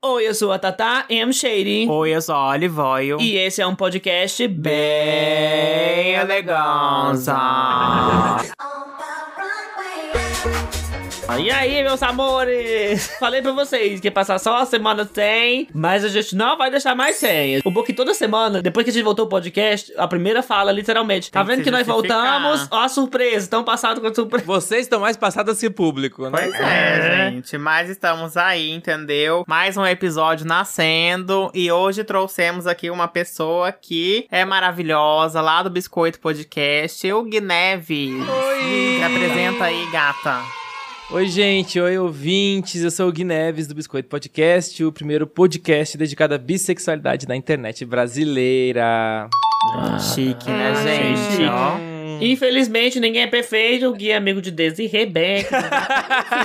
Oi, eu sou a Tata M. Shady. Oi, eu sou a Olivoio. E esse é um podcast bem eleganza. E aí, meus amores? Falei pra vocês que passar só a semana sem, mas a gente não vai deixar mais sem. O que toda semana, depois que a gente voltou o podcast, a primeira fala, literalmente. Tá Tem que vendo se que nós voltamos? Ó a surpresa, tão passado com a surpresa. Vocês estão mais passadas que o público, né? Pois É. é, gente. Mas estamos aí, entendeu? Mais um episódio nascendo. E hoje trouxemos aqui uma pessoa que é maravilhosa, lá do Biscoito Podcast, o Gui Neves. Oi! Se apresenta aí, gata. Oi, gente. Oi, ouvintes. Eu sou o Gui Neves do Biscoito Podcast, o primeiro podcast dedicado à bissexualidade na internet brasileira. Chique, né, Ah, gente? chique. Ó. Infelizmente, ninguém é perfeito. O Gui é amigo de Desi e Rebeca.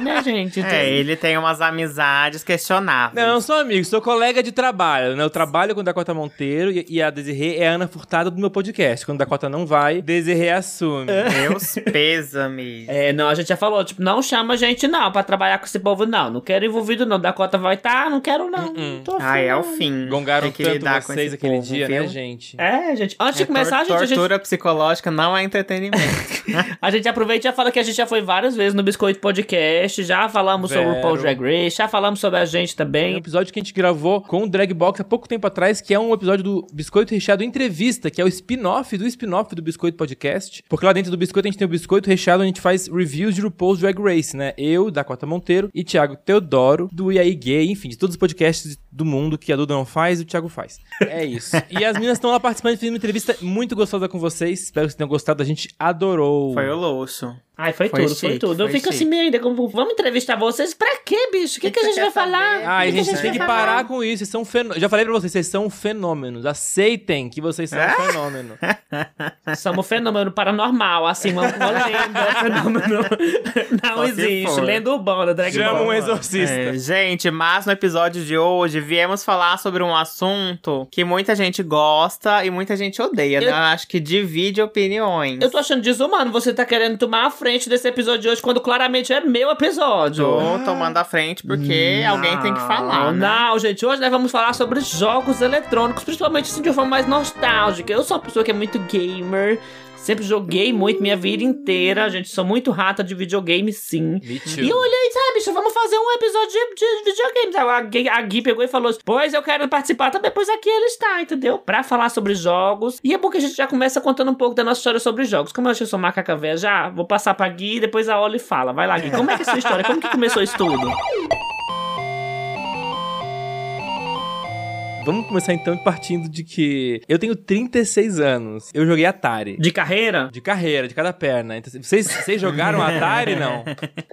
Né, gente? É, ele tem umas amizades questionáveis. Não, não sou amigo, sou colega de trabalho, né? Eu trabalho com a Dakota Monteiro e, e a Desirê é a Ana Furtada do meu podcast. Quando a Dakota não vai, Desirê assume. Meus pêsames. É, não, a gente já falou, tipo, não chama a gente não pra trabalhar com esse povo, não. Não quero envolvido, não. Dakota vai tá, não quero, não. Não tô afim, Ah, é o fim. Gongaram Tem que tanto lidar com vocês aquele povo, dia, viu? né, gente? É, gente. Antes de É, começar, tor- gente, a gente, tortura psicológica não é entretenimento. a gente aproveita e já fala que a gente já foi várias vezes no Biscoito Podcast, já falamos sobre o Vero. Paul Drag Race, já falamos sobre a gente Tem um também. episódio que a gente gravou com o Drag Box há pouco tempo atrás, que é um episódio do Biscoito Recheado Entrevista, que é o spin-off do spin-off do Biscoito Podcast. Porque lá dentro do Biscoito a gente tem o Biscoito Recheado, onde a gente faz reviews de RuPaul's Drag Race, né? Eu, Dakota Monteiro e Thiago Teodoro, do IAI Gay, enfim, de todos os podcasts do mundo que a Duda não faz e o Thiago faz. É isso. e as meninas estão lá participando, fiz uma entrevista muito gostosa com vocês. Espero que vocês tenham gostado, a gente adorou. Foi o luxo. Ai, foi, Foi tudo, foi chique, tudo. Eu foi fico chique. assim meio ainda, como, vamos entrevistar vocês? Pra quê, bicho? O que, que, a que gente você vai falar? Ai, que que gente, vai tem que falar? parar com isso. Vocês são fenô... Já falei pra vocês, vocês são fenômenos. Aceitem que vocês são um fenômeno. Somos fenômeno paranormal, assim, uma, uma lenda, fenômeno. Não Só existe. Lenda urbana, drag Chama Ball. um exorcista. É, gente, mas no episódio de hoje viemos falar sobre um assunto que muita gente gosta e muita gente odeia, né? Eu- Eu acho que divide opiniões. Eu tô achando desumano você tá querendo tomar a frente desse episódio de hoje quando claramente é meu episódio. Tô tomando a frente porque Não, alguém tem que falar, né? Não, gente, hoje nós vamos falar sobre jogos eletrônicos, principalmente assim de uma forma mais nostálgica. Eu sou uma pessoa que é muito gamer, sempre joguei muito minha vida inteira, gente, sou muito rata de videogame, sim. E eu olhei, sabe, bicho, vamos fazer um episódio de, de videogame. A Gui, a Gui pegou e falou assim, pois eu quero participar também, pois aqui ele está, entendeu? Pra falar sobre jogos. E é bom que a gente já começa contando um pouco da nossa história sobre jogos. Como eu achei sou macaca velha já, vou passar pra Gui e depois a Oli fala. Vai lá, Gui, como é que é a sua história? Como que começou isso tudo? Vamos começar então partindo de que eu tenho 36 anos. Eu joguei Atari. De carreira? De carreira, de cada perna. Então, vocês, vocês jogaram Atari, não?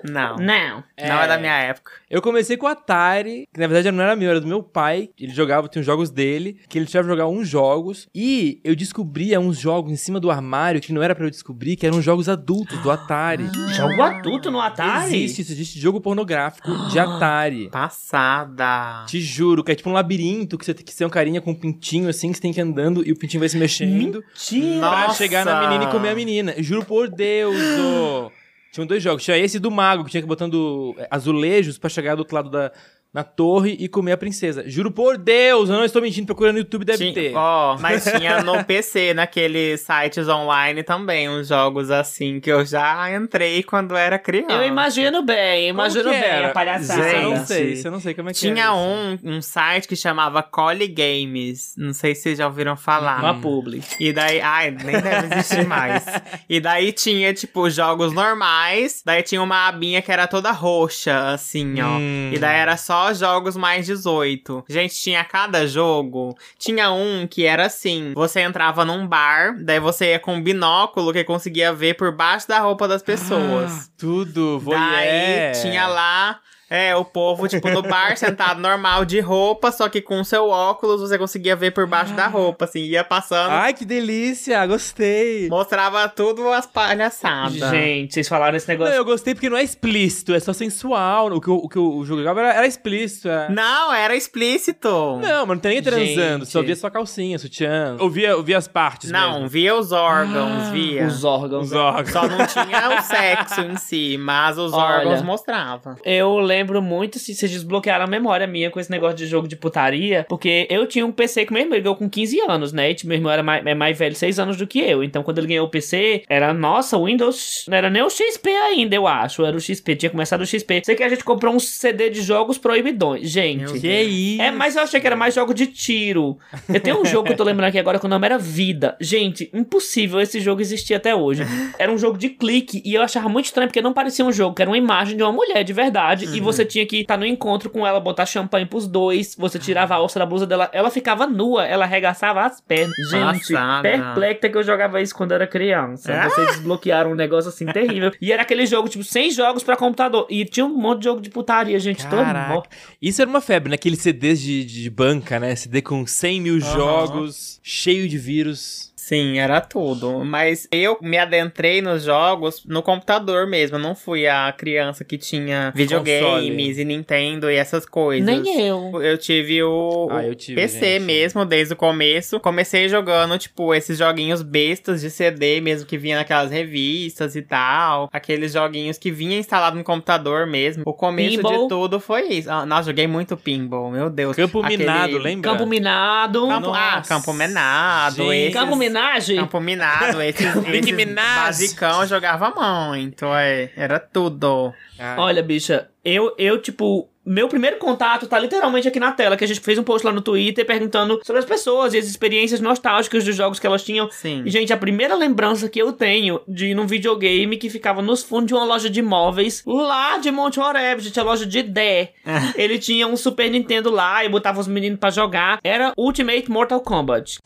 Não. Não. Não é da minha época. Eu comecei com o Atari, que na verdade não era meu, era do meu pai. Ele jogava, tinha os jogos dele, que ele tinha jogar uns jogos. E eu descobria uns jogos em cima do armário que não era pra eu descobrir, que eram jogos adultos do Atari. Jogo adulto no Atari? Existe isso, existe jogo pornográfico de Atari. Passada. Te juro, que é tipo um labirinto que você tem que ser um carinha com um pintinho assim, que você tem que ir andando e o pintinho vai se mexendo Mentira. pra Nossa. chegar na menina e comer a menina. Juro por Deus, ô. Tinham dois jogos. Tinha esse do mago, que tinha que ir botando é, azulejos pra chegar do outro lado da na torre e comer a princesa. Juro por Deus, eu não estou mentindo, procurando no YouTube deve Tinha- ter. Ó, mas tinha no PC, naqueles sites online também, uns jogos assim que eu já entrei quando era criança. Eu imagino bem, imagino Como que bem era? a palhaçada. Isso eu não sei, isso eu não sei como é que Tinha é. um, um site que chamava Cole Games. Não sei se vocês já ouviram falar. Uma publi. E daí, ai, nem deve existir mais. E daí tinha, tipo, jogos normais. Daí tinha uma abinha que era toda roxa, assim, ó. Hum. E daí era só jogos mais 18. Gente, tinha cada jogo. Tinha um que era assim: você entrava num bar, daí você ia com um binóculo que conseguia ver por baixo da roupa das pessoas. Ah, tudo, Daí voyeur. tinha lá É, o povo, tipo, no bar, sentado normal de roupa, só que com o seu óculos você conseguia ver por baixo da roupa, assim, ia passando, Ai, que delícia, gostei. mostrava tudo as palhaçadas. Gente, vocês falaram esse Não, negócio. eu gostei porque não é explícito, é só sensual. O que, o, o que o jogo jogava era, era explícito. é. Não, era explícito. Não, mas não tem ninguém transando, Gente. só via sua calcinha, sutiã. Ouvia, ouvia as partes Não, mesmo. via os órgãos, via. Os órgãos. Os órgãos. Só não tinha o sexo em si, mas os Olha. órgãos mostravam. Eu lembro muito se vocês desbloquearam a memória minha com esse negócio de jogo de putaria, porque eu tinha um PC com meu irmão, ganhou com 15 anos, né? E tipo, meu irmão era mais, é mais velho, 6 anos do que eu. Então, quando ele ganhou o PC, era, nossa, o Windows, não era nem o XP ainda, eu acho. Era o XP, tinha começado o XP. Sei que a gente comprou um CD de jogos proibidões. Gente. Meu Que isso? É, mas eu achei que era mais jogo de tiro. Eu tenho um jogo que eu tô lembrando aqui agora que o nome era Vida. Gente, impossível esse jogo existir até hoje. Era um jogo de clique e eu achava muito estranho porque não parecia um jogo, que era uma imagem de uma mulher de verdade e você tinha que estar no encontro com ela, botar champanhe pros dois, você tirava a alça da blusa dela, ela ficava nua, ela arregaçava as pernas. Gente, Passada. perplexa que eu jogava isso quando era criança. Ah? Vocês desbloquearam um negócio assim terrível. E era aquele jogo, tipo, 100 jogos pra computador. E tinha um monte de jogo de putaria, gente. Todo Caraca. mundo. Isso era uma febre, naqueles CDs de, de banca, né? CD com 100 mil jogos, cheio de vírus. Sim, era tudo. Mas eu me adentrei nos jogos no computador mesmo. Eu não fui a criança que tinha videogames e Nintendo e essas coisas. Nem eu. Eu tive o, Ah, eu tive, PC gente. mesmo desde o começo. Comecei jogando, tipo, esses joguinhos bestas de CD mesmo que vinha naquelas revistas e tal. Aqueles joguinhos que vinha instalado no computador mesmo. O começo Pinball. de tudo foi isso. Ah, nossa, joguei muito pinball, meu Deus. Campo Aquele- Minado, lembra? Campo Minado. Campo, ah. Campo Minado. Gente. esses- Campo Minagem. Campo Minado, esses, Minaj. basicão jogava muito, é, era tudo. Ah, Olha, bicha, eu, eu, tipo, meu primeiro contato tá literalmente aqui na tela, que a gente fez um post lá no Twitter perguntando sobre as pessoas e as experiências nostálgicas dos jogos que elas tinham. Sim. E, gente, a primeira lembrança que eu tenho de ir num videogame que ficava nos fundos de uma loja de móveis lá de Monte Oreb, gente, a loja de Dé. Ele tinha um Super Nintendo lá e botava os meninos pra jogar. Era Ultimate Mortal Kombat.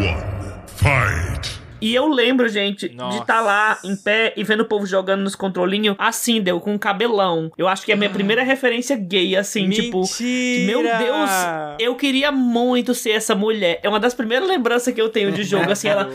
one. E eu lembro, gente, de Nossa. estar lá em pé e vendo o povo jogando nos controlinhos assim, deu com um cabelão. Eu acho que é a minha primeira referência gay, assim, tipo. Mentira! Meu Deus, eu queria muito ser essa mulher. É uma das primeiras lembranças que eu tenho de jogo, assim, ela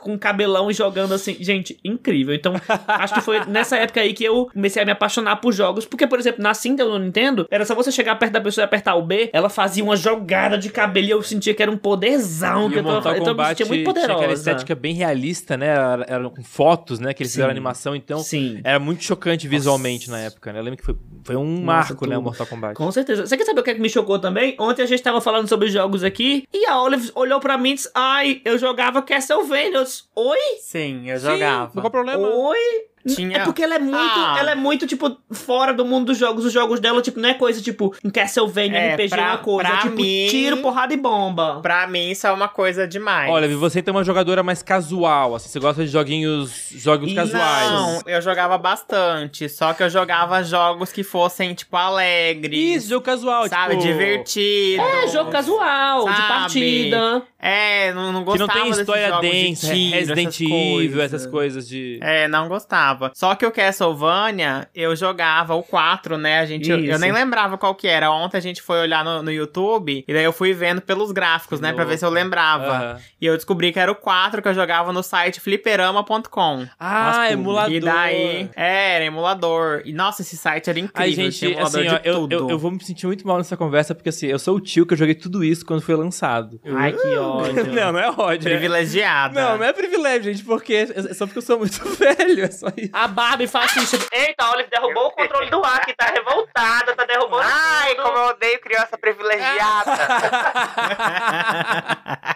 com cabelão e jogando assim. Gente, incrível. Então, acho que foi nessa época aí que eu comecei a me apaixonar por jogos. Porque, por exemplo, na Sindel no Nintendo, era só você chegar perto da pessoa e apertar o B, ela fazia uma jogada de cabelo e eu sentia que era um poderzão. E que o eu tava- Mortal então eu me sentia muito poderosa. Estética bem realista, né? Era, era com fotos, né? Que eles fizeram Sim. animação, então Sim. era muito chocante visualmente na época, né? Eu lembro que foi, foi um Nossa, marco, né? O. Mortal Kombat. Com certeza. Você quer saber o que, é que me chocou também? Ontem a gente tava falando sobre jogos aqui e a Olive olhou pra mim e disse: Ai, eu jogava Castlevania. Oi? Sim, eu Sim, jogava. Qual é o problema? Oi? Tinha- É porque ela é muito, Ah. ela é muito, tipo, fora do mundo dos jogos. Os jogos dela, tipo, não é coisa, tipo, em Castlevania, É, RPG, pra- uma coisa. pra É, tipo, mim- tiro, porrada e bomba. Pra mim, isso é uma coisa demais. Olha, você tem uma jogadora mais casual, assim, você gosta de joguinhos, jogos casuais. Não, eu jogava bastante. Só que eu jogava jogos que fossem, tipo, alegres. Isso, jogo casual, sabe, tipo... divertido. É, jogo casual, de Sabe? Que partida. É, não, não não gostava tem desses história jogos de densa, tiro, Resident essas Evil, coisas. essas coisas de... É, não gostava. Só que o Castlevania, eu jogava o 4, né? A gente, eu, eu nem lembrava qual que era. Ontem a gente foi olhar no, no YouTube e daí eu fui vendo pelos gráficos, Que né? Pra ver se eu louco. lembrava. Aham. E eu descobri que era o 4 que eu jogava no site fliperama.com. Ah, emulador. E daí, é, era emulador. E nossa, esse site era incrível. Ai, gente, emulador assim, ó, de eu, tudo. eu, eu vou me sentir muito mal nessa conversa, porque assim, eu sou o tio que eu joguei tudo isso quando foi lançado. Ai, que ódio. não, não é ódio. é- Privilegiada. Não, não é privilégio, gente, porque é só porque eu sou muito velho, é só isso. A Barbie fascista. Eita, a Olive derrubou o controle do ar, que tá revoltada, tá derrubando Ai, tudo. como eu odeio criança privilegiada.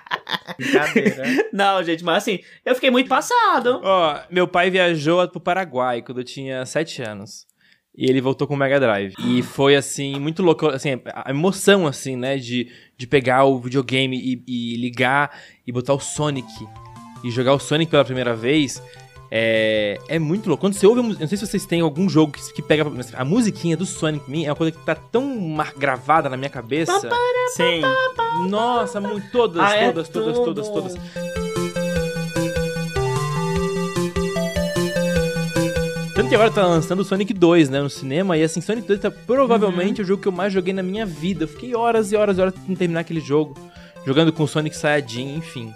Brincadeira. Não, gente, mas assim, eu fiquei muito passado. Ó, meu pai viajou pro Paraguai quando eu tinha 7 anos. E ele voltou com o Mega Drive. E foi, assim, muito louco. Assim, a emoção, assim, né? De, de pegar o videogame e, e ligar e botar o Sonic. E jogar o Sonic pela primeira vez. É, é muito louco. Quando você ouve a música. Não sei se vocês têm algum jogo que, que pega. A musiquinha do Sonic mim é uma coisa que tá tão gravada na minha cabeça. Sim. Nossa, muito, todas, Ah, é todas, todas, todas, todas. Tanto que agora tá lançando o Sonic 2, né, no cinema, e assim, Sonic 2 tá provavelmente o jogo que eu mais joguei na minha vida. Eu fiquei horas e horas e horas tentando terminar aquele jogo, jogando com o Sonic Saiyajin, enfim.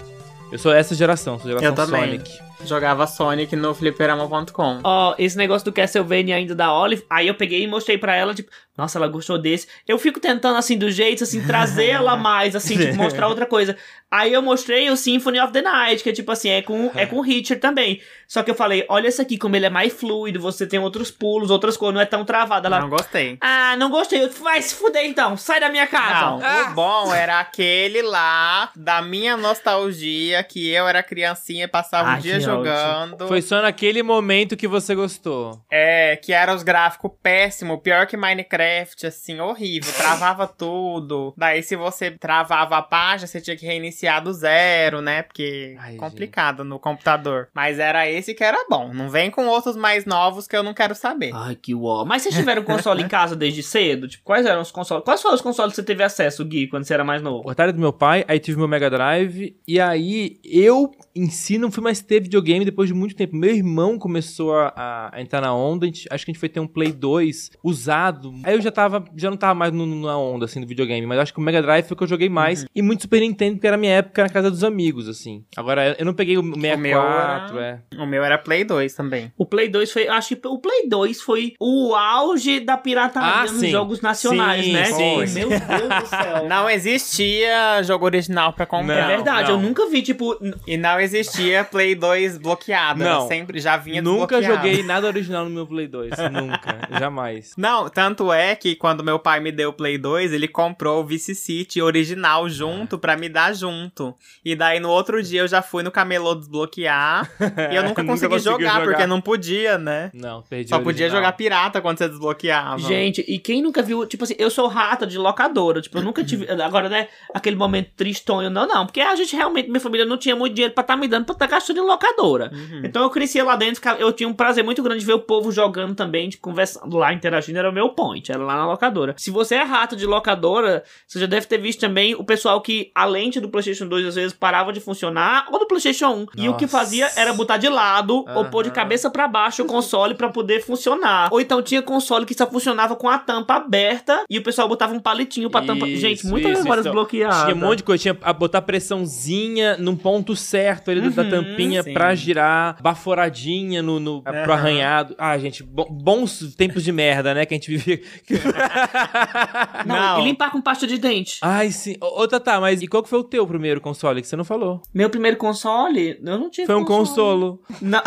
Eu sou essa geração, sou geração Eu também. Jogava Sonic no fliperama.com. Ó, esse negócio do Castlevania ainda da Olive, aí eu peguei e mostrei pra ela, tipo, nossa, ela gostou desse. Eu fico tentando, assim, do jeito, assim, trazer ela mais, assim, tipo, mostrar outra coisa. Aí eu mostrei o Symphony of the Night, que é tipo assim, é com, é com o Richard também. Só que eu falei, olha esse aqui, como ele é mais fluido, você tem outros pulos, outras coisas, não é tão travado. Ela, Não gostei. ah, não gostei. Eu, Vai se fuder então, sai da minha casa. Não, o bom era aquele lá da minha nostalgia, que eu era criancinha e passava Ai, o dia que jogando. Foi só naquele momento que você gostou. É, que era os gráficos péssimos, pior que Minecraft, assim, horrível. Travava tudo. Daí, se você travava a página, você tinha que reiniciar do zero, né? Porque Ai, complicado no computador. Mas era esse que era bom. Não vem com outros mais novos que eu não quero saber. Ai, que uó. Mas vocês tiveram console em casa desde cedo? Tipo, quais eram os consoles? Quais foram os consoles que você teve acesso, Gui, quando você era mais novo? O Atari do meu pai, aí tive meu Mega Drive, e aí eu em si não fui mais ter videogame depois de muito tempo. Meu irmão começou a, a- a entrar na onda, a gente- acho que a gente foi ter um Play 2 usado. Aí eu já tava, já não tava mais no- na onda, assim, do videogame, mas acho que o Mega Drive foi o que eu joguei mais, e muito Super Nintendo, porque era minha época na casa dos amigos, assim. Agora, eu- eu não peguei o 64, meu é. O meu era Play 2 também. O Play 2 foi. Acho que o Play 2 foi o auge da pirataria Ah, nos sim. jogos nacionais, Sim, né? sim. Meu Deus do céu. Não existia jogo original pra comprar. é Não, verdade, não. eu nunca vi, tipo. E não existia Play 2 bloqueado. Era Não. sempre já vinha Nunca joguei nada original no meu Play 2, nunca, jamais. Não, tanto é que quando meu pai me deu o Play 2, ele comprou o Vice City original junto pra me dar junto. E daí no outro dia eu já fui no camelô desbloquear. e eu nunca Nunca consegui conseguiu jogar, jogar. porque não podia, né? Não, perdi Só o podia original. jogar pirata quando você desbloqueava. Gente, e quem nunca viu, tipo assim, eu sou rata de locadora, tipo, eu nunca tive, agora, né, aquele momento tristonho, não, não, porque a gente realmente, minha família não tinha muito dinheiro pra estar me dando pra estar gastando em locadora. Uhum. Então eu crescia lá dentro, eu tinha um prazer muito grande de ver o povo jogando também, de conversando lá, interagindo, era o meu point, era lá na locadora. Se você é rato de locadora, você já deve ter visto também o pessoal que a lente do PlayStation 2 às vezes parava de funcionar, ou do PlayStation 1. E o que Nossa. fazia era botar de lado, ou pôr de cabeça pra baixo o console pra poder funcionar. Ou então tinha console que só funcionava com a tampa aberta e o pessoal botava um palitinho pra tampa. Gente, muita isso, memória isso. desbloqueada. Tinha um monte de coisa, tinha a botar pressãozinha num ponto certo ali da Uhum, tampinha sim. Pra girar, baforadinha no, no, pro Aham. arranhado. Ah, gente, bo- bons tempos de merda, né, que a gente vivia. Não, Não. e limpar com pasta de dente. Ai, sim. Ô, Tatá, mas e qual que foi o teu primeiro console que você não falou? Meu primeiro console, eu não tinha Foi um console. consolo. Não.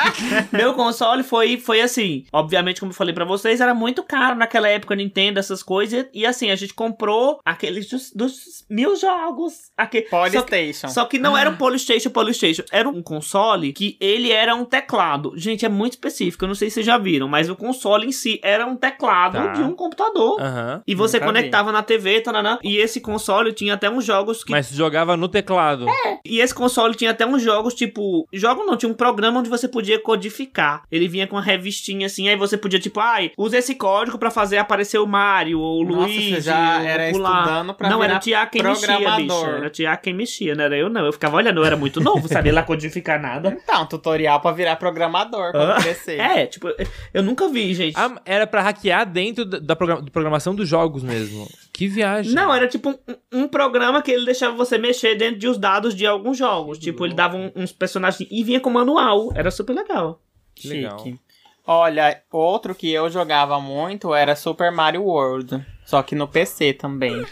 Meu console foi, foi assim. Obviamente, como eu falei pra vocês, era muito caro naquela época, Nintendo, essas coisas. E assim, a gente comprou aqueles dos, dos mil jogos. Aquele, só que, Polystation. só que não era um Polystation, Polystation. Era um console que ele era um teclado. Gente, é muito específico. Eu não sei se vocês já viram, mas o console em si era um teclado Tá. de um computador. Aham. E você Nunca vi. conectava na TV, tananã, e esse console tinha até uns jogos que Mas jogava no teclado. e esse console tinha até uns jogos, tipo. Jogo não, tinha um programa onde você podia codificar. Ele vinha com uma revistinha assim, aí você podia, tipo, ai, usa esse código pra fazer aparecer o Mario, ou o Nossa, Luigi. você já era pular. estudando pra Não, era o Tiago quem mexia, bicho. Era o Tiago quem mexia, não era eu não. Eu ficava olhando, eu era muito novo, sabia lá codificar nada. Então, tutorial pra virar programador quando Ah. crescer. É, tipo, eu nunca vi, gente. Ah, era pra hackear dentro da, da progra- da programação dos jogos mesmo. Que viagem. Não, era tipo um, um programa que ele deixava você mexer dentro de os dados de alguns jogos. Tipo, ele dava um- uns personagens e vinha com manual. Era super legal. Que legal. Chique. Olha, outro que eu jogava muito era Super Mario World. Só que no PC também.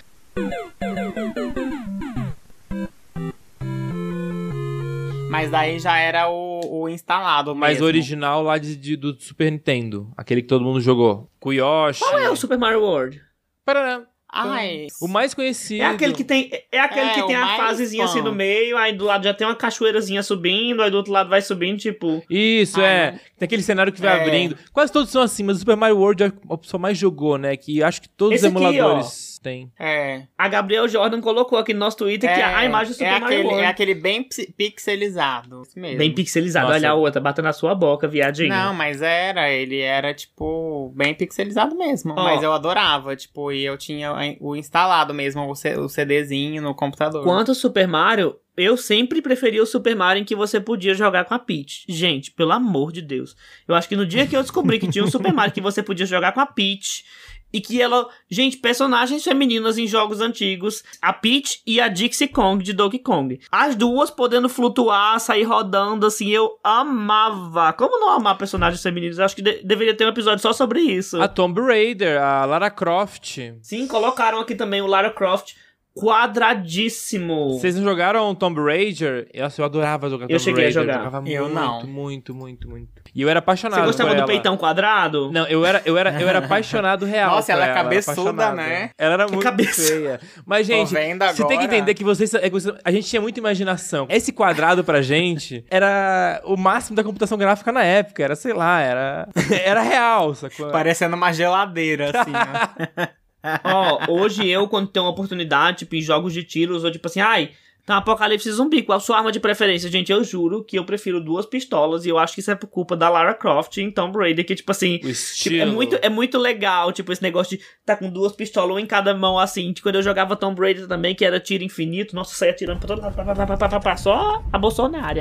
Mas daí já era o, o instalado Mas mesmo. o original lá de, de- do Super Nintendo. Aquele que todo mundo jogou. Com o Yoshi. Qual é o Super Mario World? Parará. Ai, O mais conhecido. É aquele que tem, é aquele É, que tem a fasezinha assim fã. no meio, aí do lado já tem uma cachoeirazinha subindo, aí do outro lado vai subindo, tipo. Isso, Ah, é. não. Tem aquele cenário que vai É. abrindo. Quase todos são assim, mas o Super Mario World é a pessoa mais jogou, né? Que acho que todos Esse os aqui, têm. é. A Gabriel Jordan colocou aqui no nosso Twitter que é, a imagem do Super é Mario aquele, World. É aquele bem pixelizado. Isso mesmo. Bem pixelizado, Nossa. olha a outra, bata na sua boca, viadinho. Não, mas era, ele era, tipo, bem pixelizado mesmo. Ó. Mas eu adorava, tipo, e eu tinha o instalado mesmo, o, C- o CDzinho no computador. Quanto Super Mario, Eu sempre preferi o Super Mario em que você podia jogar com a Peach. Gente, pelo amor de Deus. Eu acho que no dia que eu descobri que tinha um Super Mario que você podia jogar com a Peach e que ela, gente, personagens femininas em jogos antigos, a Peach e a Dixie Kong de Donkey Kong. As duas podendo flutuar, sair rodando assim, eu amava. Como não amar personagens femininos? Acho que de- deveria ter um episódio só sobre isso. A Tomb Raider, a Lara Croft. Sim, colocaram aqui também o Lara Croft quadradíssimo. Vocês não jogaram Tomb Raider? Nossa, eu adorava jogar Eu Tomb cheguei a Raider. jogar. jogava Eu muito, não. muito, muito, muito. E eu era apaixonado Você gostava por do ela. peitão quadrado? Não, eu era, eu era, eu era apaixonado real. Nossa, ela é cabeçuda, né? Ela era muito cabeça. feia. Mas, gente, você tem que entender que vocês, é que você- a gente tinha muita imaginação. Esse quadrado pra gente era o máximo da computação gráfica na época. Era, sei lá, era, era real, sacou? Parecendo uma geladeira, assim, ó. Ó, hoje eu, quando tenho uma oportunidade, tipo, em jogos de tiros, ou tipo assim, ai, tá um apocalipse zumbi, qual a sua arma de preferência? Gente, eu juro que eu prefiro duas pistolas, e eu acho que isso é por culpa da Lara Croft em Tomb Raider, que, tipo assim, tipo, é, muito, é muito legal, tipo, esse negócio de tá com duas pistolas, uma em cada mão, assim. Tipo, quando eu jogava Tomb Raider também, que era tiro infinito, nossa, saia tirando pra todo lado, pá, pá, pá, pá, pá, pá, pá, só a Bolsonaro.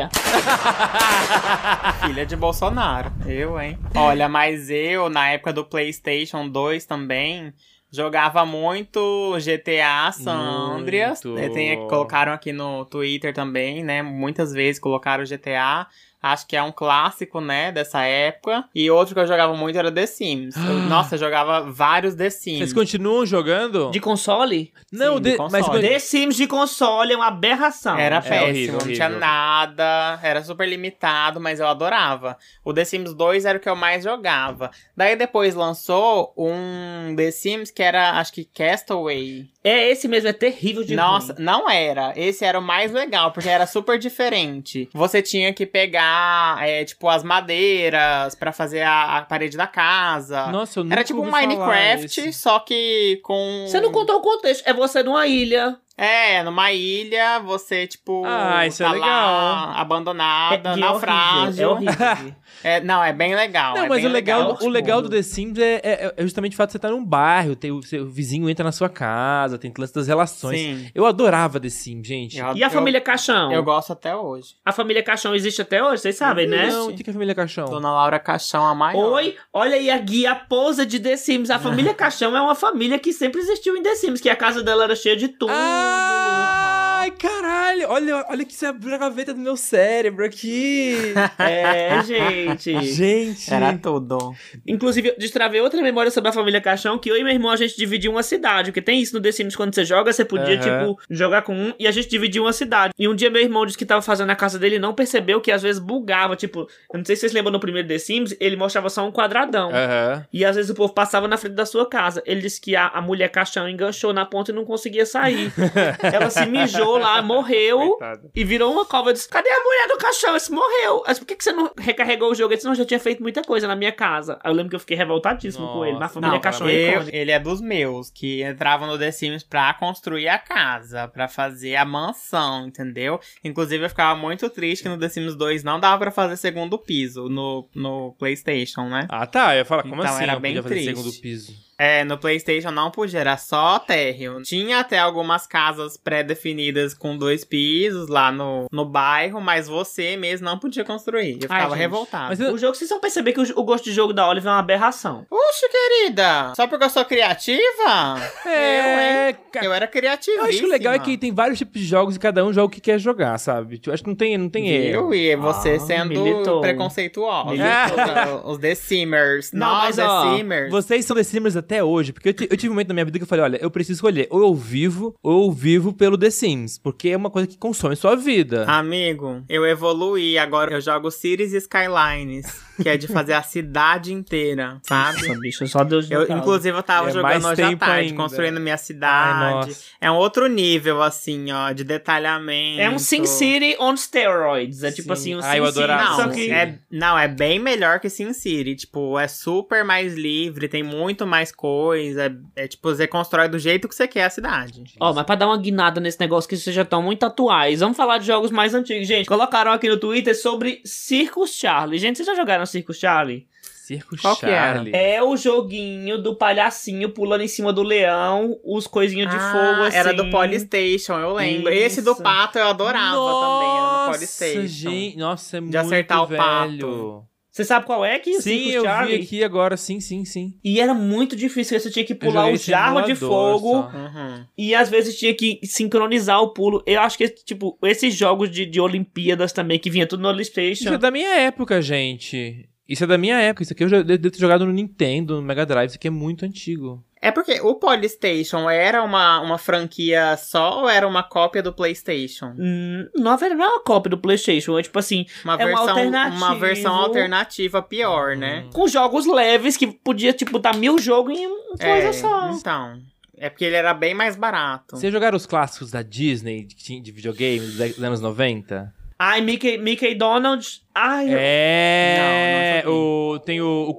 Filha de Bolsonaro. Eu, hein? Olha, mas eu, na época do PlayStation 2 também, jogava muito GTA San. Andreas. Tem, colocaram aqui no Twitter também, né? Muitas vezes colocaram GTA. Acho que é um clássico, né, dessa época. E outro que eu jogava muito era The Sims. Eu- nossa, eu jogava vários The Sims. Vocês continuam jogando? De console? Não, Sim, de de- mas console. The Sims de console é uma aberração. Era É péssimo, horrível, não tinha nada, era super limitado, mas eu adorava. O The Sims 2 era o que eu mais jogava. Daí depois lançou um The Sims que era, acho que Castaway. É esse mesmo, é terrível de Nossa, ruim. não era. Esse era o mais legal, porque era super diferente. Você tinha que pegar, é, tipo, as madeiras pra fazer a, a parede da casa. Nossa, eu nunca era tipo um Minecraft, só que com. Você não contou o contexto. É você numa ilha. É, numa ilha, você, tipo, Ah, isso é tá legal. lá, abandonada, é, é naufrágio. horrível, É horrível. É, não, é bem legal. Não, é mas bem o legal, legal. o legal do The Sims é, é- é justamente o fato de você estar num bairro, ter o seu vizinho entra na sua casa, tem lance das relações. Sim. Eu adorava The Sims, gente. Eu- E a família Caixão? Eu gosto até hoje. A família Caixão existe até hoje, vocês sabem, né? Não, o que é a família Caixão? Dona Laura Caixão, a maior. Oi, olha aí a guia a posa de The Sims. A família Caixão é uma família que sempre existiu em The Sims, que a casa dela era cheia de tudo. あ Ai, caralho! Olha, olha que você abriu a gaveta do meu cérebro aqui! É, gente. gente! Era tudo. Inclusive, eu destravei outra memória sobre a família Caixão, que eu e meu irmão a gente dividia uma cidade. Porque tem isso no The Sims, quando você joga, você podia, Aham. tipo, jogar com um e a gente dividia uma cidade. E um dia meu irmão disse que tava fazendo a casa dele e não percebeu que às vezes bugava. Tipo, eu não sei se vocês lembram no primeiro The Sims, ele mostrava só um quadradão. Aham. E às vezes o povo passava na frente da sua casa. Ele disse que a, a mulher caixão enganchou na ponta e não conseguia sair. Ela se mijou lá, morreu. E virou uma cova. Eu disse: Cadê a mulher do caixão? Eu disse: Morreu. Por que, que você não recarregou o jogo? Ele disse: Não, já tinha feito muita coisa na minha casa. Aí eu lembro que eu fiquei revoltadíssimo com ele. Na Nossa, família Não, caixão eu, ele é dos meus, que entravam no The Sims pra construir a casa, pra fazer a mansão, entendeu? Inclusive, eu ficava muito triste que no The Sims 2 não dava pra fazer segundo piso no, no PlayStation, né? Ah, tá. Eu ia falar, como Então, assim? era bem podia fazer triste. segundo piso. É, no PlayStation não podia, era só térreo. Tinha até algumas casas pré-definidas com dois pisos lá no, no bairro, mas você mesmo não podia construir. Eu Ai, ficava gente. revoltado. Mas eu- O jogo, vocês vão perceber que o, o gosto de jogo da Olive é uma aberração. Oxe, querida! Só porque eu sou criativa? É, eu, hein? Eu era criativa. Eu acho que o legal é que tem vários tipos de jogos e cada um joga o que quer jogar, sabe? Eu acho que não tem, não tem erro. Eu e você Ah, sendo militou. preconceituosa. Militou. Os The Simmers. Não, Nós, mas, The ó, Simmers. Vocês são The Sims até hoje, porque eu, eu tive um momento na minha vida que eu falei, olha, eu preciso escolher, ou eu vivo, ou eu vivo pelo The Sims, porque é uma coisa que consome sua vida. Amigo, eu evoluí. Agora eu jogo Cities Skylines, que é de fazer a cidade inteira, sabe? Nossa, bicho, só Deus Eu, inclusive, eu tava É jogando hoje à tarde, ainda. construindo minha Ai, cidade. nossa. é um outro nível, assim, ó, de detalhamento. É um Sin City on steroids. É tipo Sim. assim, um Ah, Sin eu City, adorava. só Não, que... é, não, é bem melhor que Sin City. Tipo, é super mais livre, tem muito mais coisa. É, é, tipo, você constrói do jeito que você quer a cidade. Ó, mas pra dar uma guinada nesse negócio que vocês já estão muito atuais, vamos falar de jogos mais antigos. Gente, colocaram aqui no Twitter sobre Circus Charlie. Gente, vocês já jogaram Circus Charlie? Circo Qual que era? Charlie. É o joguinho do palhacinho pulando em cima do leão, os coisinhos de Ah, fogo assim. Era do Polystation, eu lembro. Esse do Isso. pato eu adorava também, era do Nossa, Polystation. gente. Nossa, é muito acertar o velho. pato. Você sabe qual é que Sim, eu vi aqui agora, sim, sim, sim. E era muito difícil, você tinha que pular o jarro de fogo. Uhum. e às vezes tinha que sincronizar o pulo. Eu acho que, tipo, esses jogos de, de Olimpíadas também, que vinha tudo no Isso Playstation. é da minha época, gente. Isso é da minha época. Isso aqui eu já devo ter jogado no Nintendo, no Mega Drive. Isso aqui é muito antigo. É porque o Polystation era uma, uma franquia só ou era uma cópia do PlayStation? Hum, Não, na verdade, não é uma cópia do Playstation, é tipo assim, Uma É versão, alternativo. uma versão alternativa pior, né? com jogos leves que podia, tipo, dar mil jogos em uma coisa É, só. então. É porque ele era bem mais barato. Vocês jogaram os clássicos da Disney de, de videogame dos anos 90? Ai, Mickey, Mickey Donald. Ai, eu- É, Não, não o, tem o, o,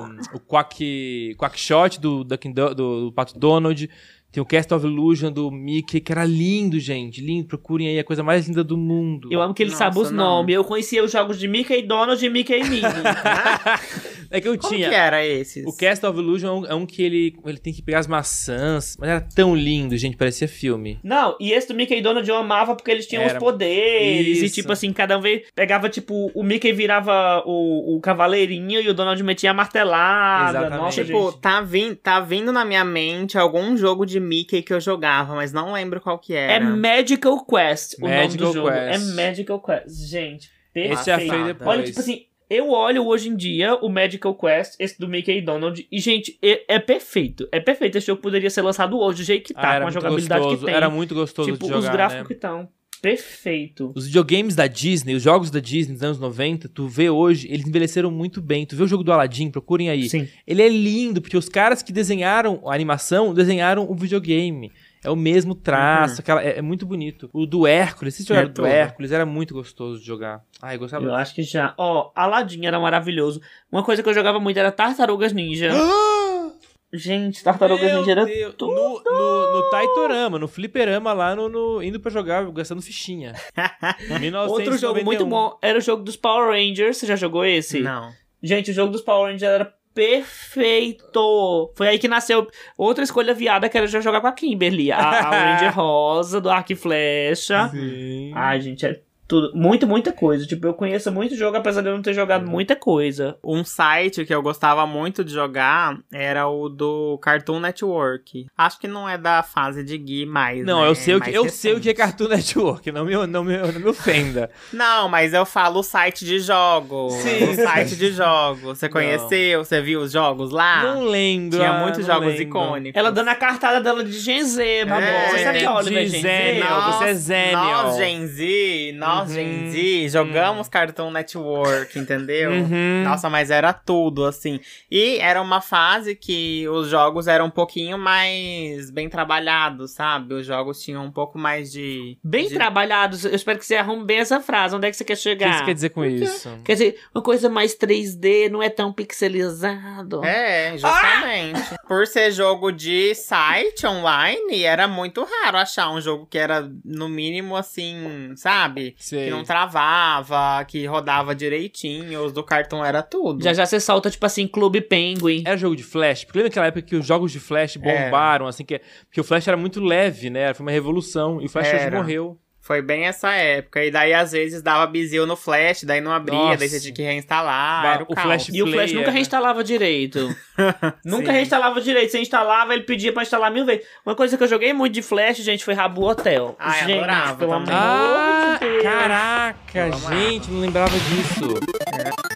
o, o Quack, Quackshot do, Duck do, do Pato Donald, tem o Cast of Illusion do Mickey, que era lindo, gente, lindo, procurem aí, a coisa mais linda do mundo. eu amo que ele Nossa, sabe os nomes. Eu conhecia os jogos de Mickey Donald e Mickey Minnie. é que eu Como tinha... que era esses? O Cast of Illusion é um, é um que ele, ele tem que pegar as maçãs, mas era tão lindo, gente, parecia filme. Não, e esse do Mickey e Donald eu amava porque eles tinham Era. os poderes. E Isso. tipo assim, cada vez pegava, tipo, o Mickey virava o, o cavaleirinho e o Donald metia a martelada. Exatamente. Nossa, Tipo, gente. tá, vin tá vindo na minha mente algum jogo de Mickey que eu jogava, mas não lembro qual que É era. Magical Quest o Magical nome do jogo. Quest. É Magical Quest. Gente, perfeito. Esse. Olha, tipo assim, eu olho hoje em dia o Magical Quest, esse do Mickey e Donald, e, gente, é, é perfeito. É perfeito. Esse jogo poderia ser lançado hoje, do jeito que tá, Ah, com a jogabilidade gostoso, que tem. Era muito gostoso tipo, de jogar, os gráficos né? que estão. Perfeito. Os videogames da Disney, os jogos da Disney dos anos 90, tu vê hoje, eles envelheceram muito bem. Tu vê o jogo do Aladdin, procurem aí. Sim. Ele é lindo, porque os caras que desenharam a animação, desenharam o videogame. É o mesmo traço, aquela, é, é muito bonito. O do Hércules, vocês jogaram É do. Hércules, era muito gostoso de jogar. Ai, eu gostava. Eu acho que já. Ó, Aladdin era maravilhoso. Uma coisa que eu jogava muito era Tartarugas Ninja. Gente, Tartarugas Meu Ninja era Deus, tudo. No, no, no Taitorama, no fliperama lá, no, no- indo pra jogar, gastando fichinha. 1991. Outro jogo muito bom era o jogo dos Power Rangers. Você já jogou esse? Não. Gente, o jogo dos Power Rangers era perfeito. Foi aí que nasceu outra escolha viada que era já jogar com a Kimberly. A, a Ranger Rosa, do Arco e Flecha. Sim. Ai, gente, é tudo. Muita, muita coisa. Tipo, eu conheço muito jogo, apesar de eu não ter jogado muita coisa. Um site que eu gostava muito de jogar era o do Cartoon Network. Acho que não é da fase de Gui mais. Não, né? eu sei, o que, Mais eu sei o que é. Cartoon Network, não me, não me, não me ofenda. Não, mas eu falo o site de jogos. Sim. O site de jogos. Você conheceu? Você viu os jogos lá? não lembro. Tinha ah, muitos não jogos lembro. icônicos. Ela dando a cartada dela de Gen Z, meu É, amor. Você sabe que a Oliver é de Gen Z? não. você é Zenial. Nós, Gen Z, nós, Uhum. Gen Z, jogamos Cartoon Network, entendeu? Uhum. Nossa, mas era tudo, assim. E era uma fase que os jogos eram um pouquinho mais bem trabalhados, sabe? Os jogos tinham um pouco mais de... Bem de... trabalhados. Eu espero que você arrume bem essa frase. Onde é que você quer O que chegar? você quer dizer com isso? Quer dizer, uma coisa mais 3D, não é tão pixelizado. É, justamente. Por ser jogo de site online, era muito raro achar um jogo que era, no mínimo, assim, sabe? Sei. Que não travava, que rodava direitinho, os do cartão era tudo. Já já você solta, tipo assim, Clube Penguin. Era jogo de Flash? Porque lembra aquela época que os jogos de Flash bombaram, assim, que, porque o Flash era muito leve, né? Foi uma revolução. E o Flash hoje Era. morreu. Foi bem essa época. E daí, às vezes, dava bizil no flash, daí não abria, Nossa. daí você tinha que reinstalar. Bah, era o, o. Flash- E o Flash nunca né? reinstalava direito. nunca reinstalava direito. Você instalava, ele pedia pra instalar mil vezes. Uma coisa que eu joguei muito de Flash, gente, foi Rabu Hotel. Ah, eu gente, adorava pelo também. amor Ah, de Deus. caraca, Eu amava. gente, não lembrava disso.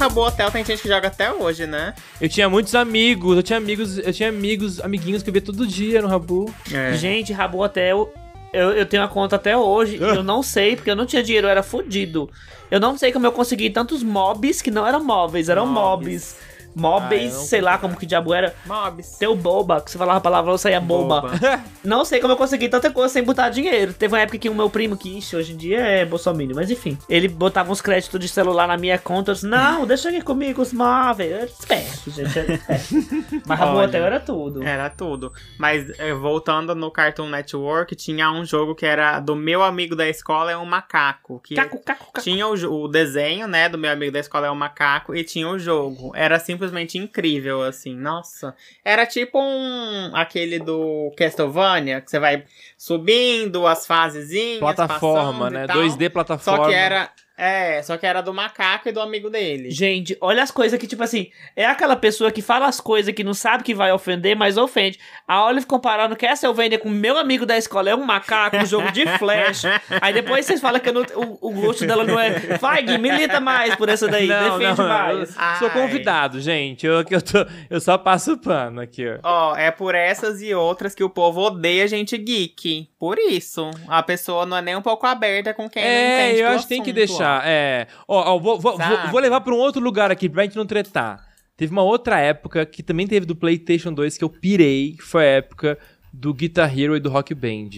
E o Hotel tem gente que joga até hoje, né? Eu tinha muitos amigos, eu tinha amigos, eu tinha amigos, amiguinhos que eu via todo dia no Rabu. É. Gente, Rabu Hotel, eu, eu tenho a conta até hoje e eu não sei, porque eu não tinha dinheiro, eu era fudido. Eu não sei como eu consegui tantos mobs que não eram móveis, eram Mobs. mobs. Mobs, Ah, não sei lá como que diabo era. Mobs. Teu boba, que você falava a palavra, eu saía boba. Não sei como eu consegui tanta coisa sem botar dinheiro. Teve uma época que o meu primo, que ixi, hoje em dia é Bolsonaro, mas enfim. Ele botava uns créditos de celular na minha conta. Eu disse, não, deixa aqui comigo os móveis. Eu era esperto, gente. Era esperto. Mas Olha, Hotel era tudo. Era tudo. Mas eh, voltando no Cartoon Network, tinha um jogo que era do meu amigo da escola é um macaco. Que Caco, caco, caco. tinha o, o desenho, né, do meu amigo da escola é um macaco e tinha o jogo. Era simplesmente incrível, assim. Nossa. Era tipo um aquele do Castlevania, que você vai subindo as fasezinhas, Plataforma, né? tal. 2D plataforma. Só que era é, só que era do macaco e do amigo dele. Gente, olha as coisas que, tipo assim, é aquela pessoa que fala as coisas que não sabe que vai ofender, mas ofende. A Olive comparando Castlevania com meu amigo da escola é um macaco, um jogo de flash. Aí depois vocês falam que eu não- o, o gosto dela não é. Vai, Gui, milita mais por essa daí, Não, defende não, mais. eu sou convidado, gente. Eu, que eu, tô, eu só passo o pano aqui, ó. Ó, é por essas e outras que o povo odeia gente geek. Por isso. A pessoa não é nem um pouco aberta com quem não É, entende eu do acho que tem que assunto, deixar. É. Ó, ó, vou, vou, vou, levar pra um outro lugar aqui pra gente não tretar. Teve uma outra época que também teve do PlayStation 2 que eu pirei, que foi a época do Guitar Hero e do Rock Band.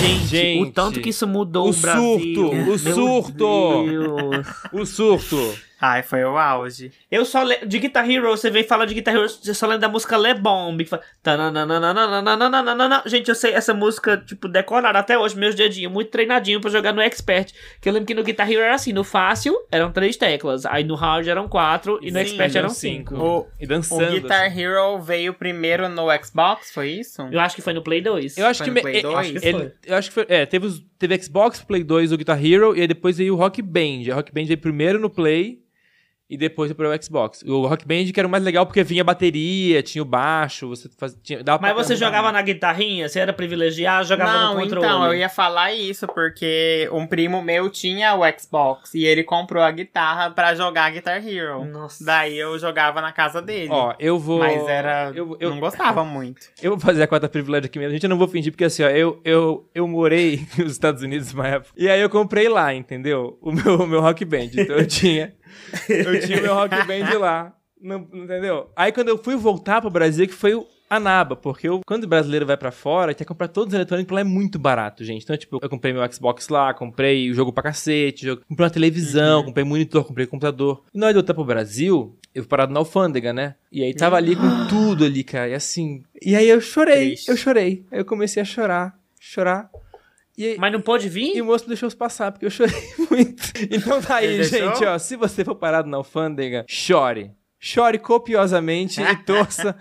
Gente, Gente, o tanto que isso mudou o o, Brasil. surto, o Meu surto. Deus. O surto. Ai, foi o auge. Eu só lembro. De Guitar Hero, você vem falar de Guitar Hero, você só lembra da música Le Bomb. Que fala. Gente, eu sei essa música, tipo, decorada até hoje, meus dedinhos, muito treinadinho pra jogar no Expert. Que eu lembro que no Guitar Hero era assim: no fácil eram três teclas, aí no hard eram quatro e no Sim, Expert eram cinco. O, E o dançando. Guitar assim. Hero veio primeiro no Xbox, foi isso? Eu acho que foi no Play 2. Eu acho Foi que, no Play é- 2? acho que Acho que ele- eu acho que foi, é, teve, os- teve Xbox, Play 2, o Guitar Hero, e depois veio o Rock Band. A Rock Band veio primeiro no Play e depois foi pro Xbox. O Rock Band que era o mais legal porque vinha bateria, tinha o baixo, você fazia, tinha, dava Mas pra você jogava na guitarrinha? Você era privilegiado, jogava não, no controle? então, eu ia falar isso, porque um primo meu tinha o Xbox e ele comprou a guitarra pra jogar Guitar Hero. Nossa. Daí eu jogava na casa dele. Ó, eu vou... Mas era. Eu, eu, não gostava muito. eu vou fazer a quarta privilégio aqui mesmo. Gente, eu não vou fingir, porque assim, ó, eu, eu, eu morei nos Estados Unidos uma época. E aí eu comprei lá, entendeu? O meu, o meu rock band. Então eu tinha. Eu tinha o meu rock band lá. não- entendeu? Aí quando eu fui voltar pro Brasil, que foi o Anaba, porque eu, quando o brasileiro vai pra fora, quer comprar todos os eletrônicos lá é muito barato, gente. Então, tipo, eu comprei meu Xbox lá, comprei o jogo pra cacete, jogo- comprei uma televisão, comprei monitor, comprei computador. E na hora de voltar pro Brasil, eu fui parado na alfândega, né? E aí tava ali com tudo ali, cara. E assim. E aí eu chorei, Triste. eu chorei. Aí eu comecei a chorar, chorar. E Mas não pôde vir? e o moço deixou os passar, porque eu chorei muito. Então tá aí, Ele deixou? gente, ó. Se você for parado na alfândega, chore. Chore copiosamente e torça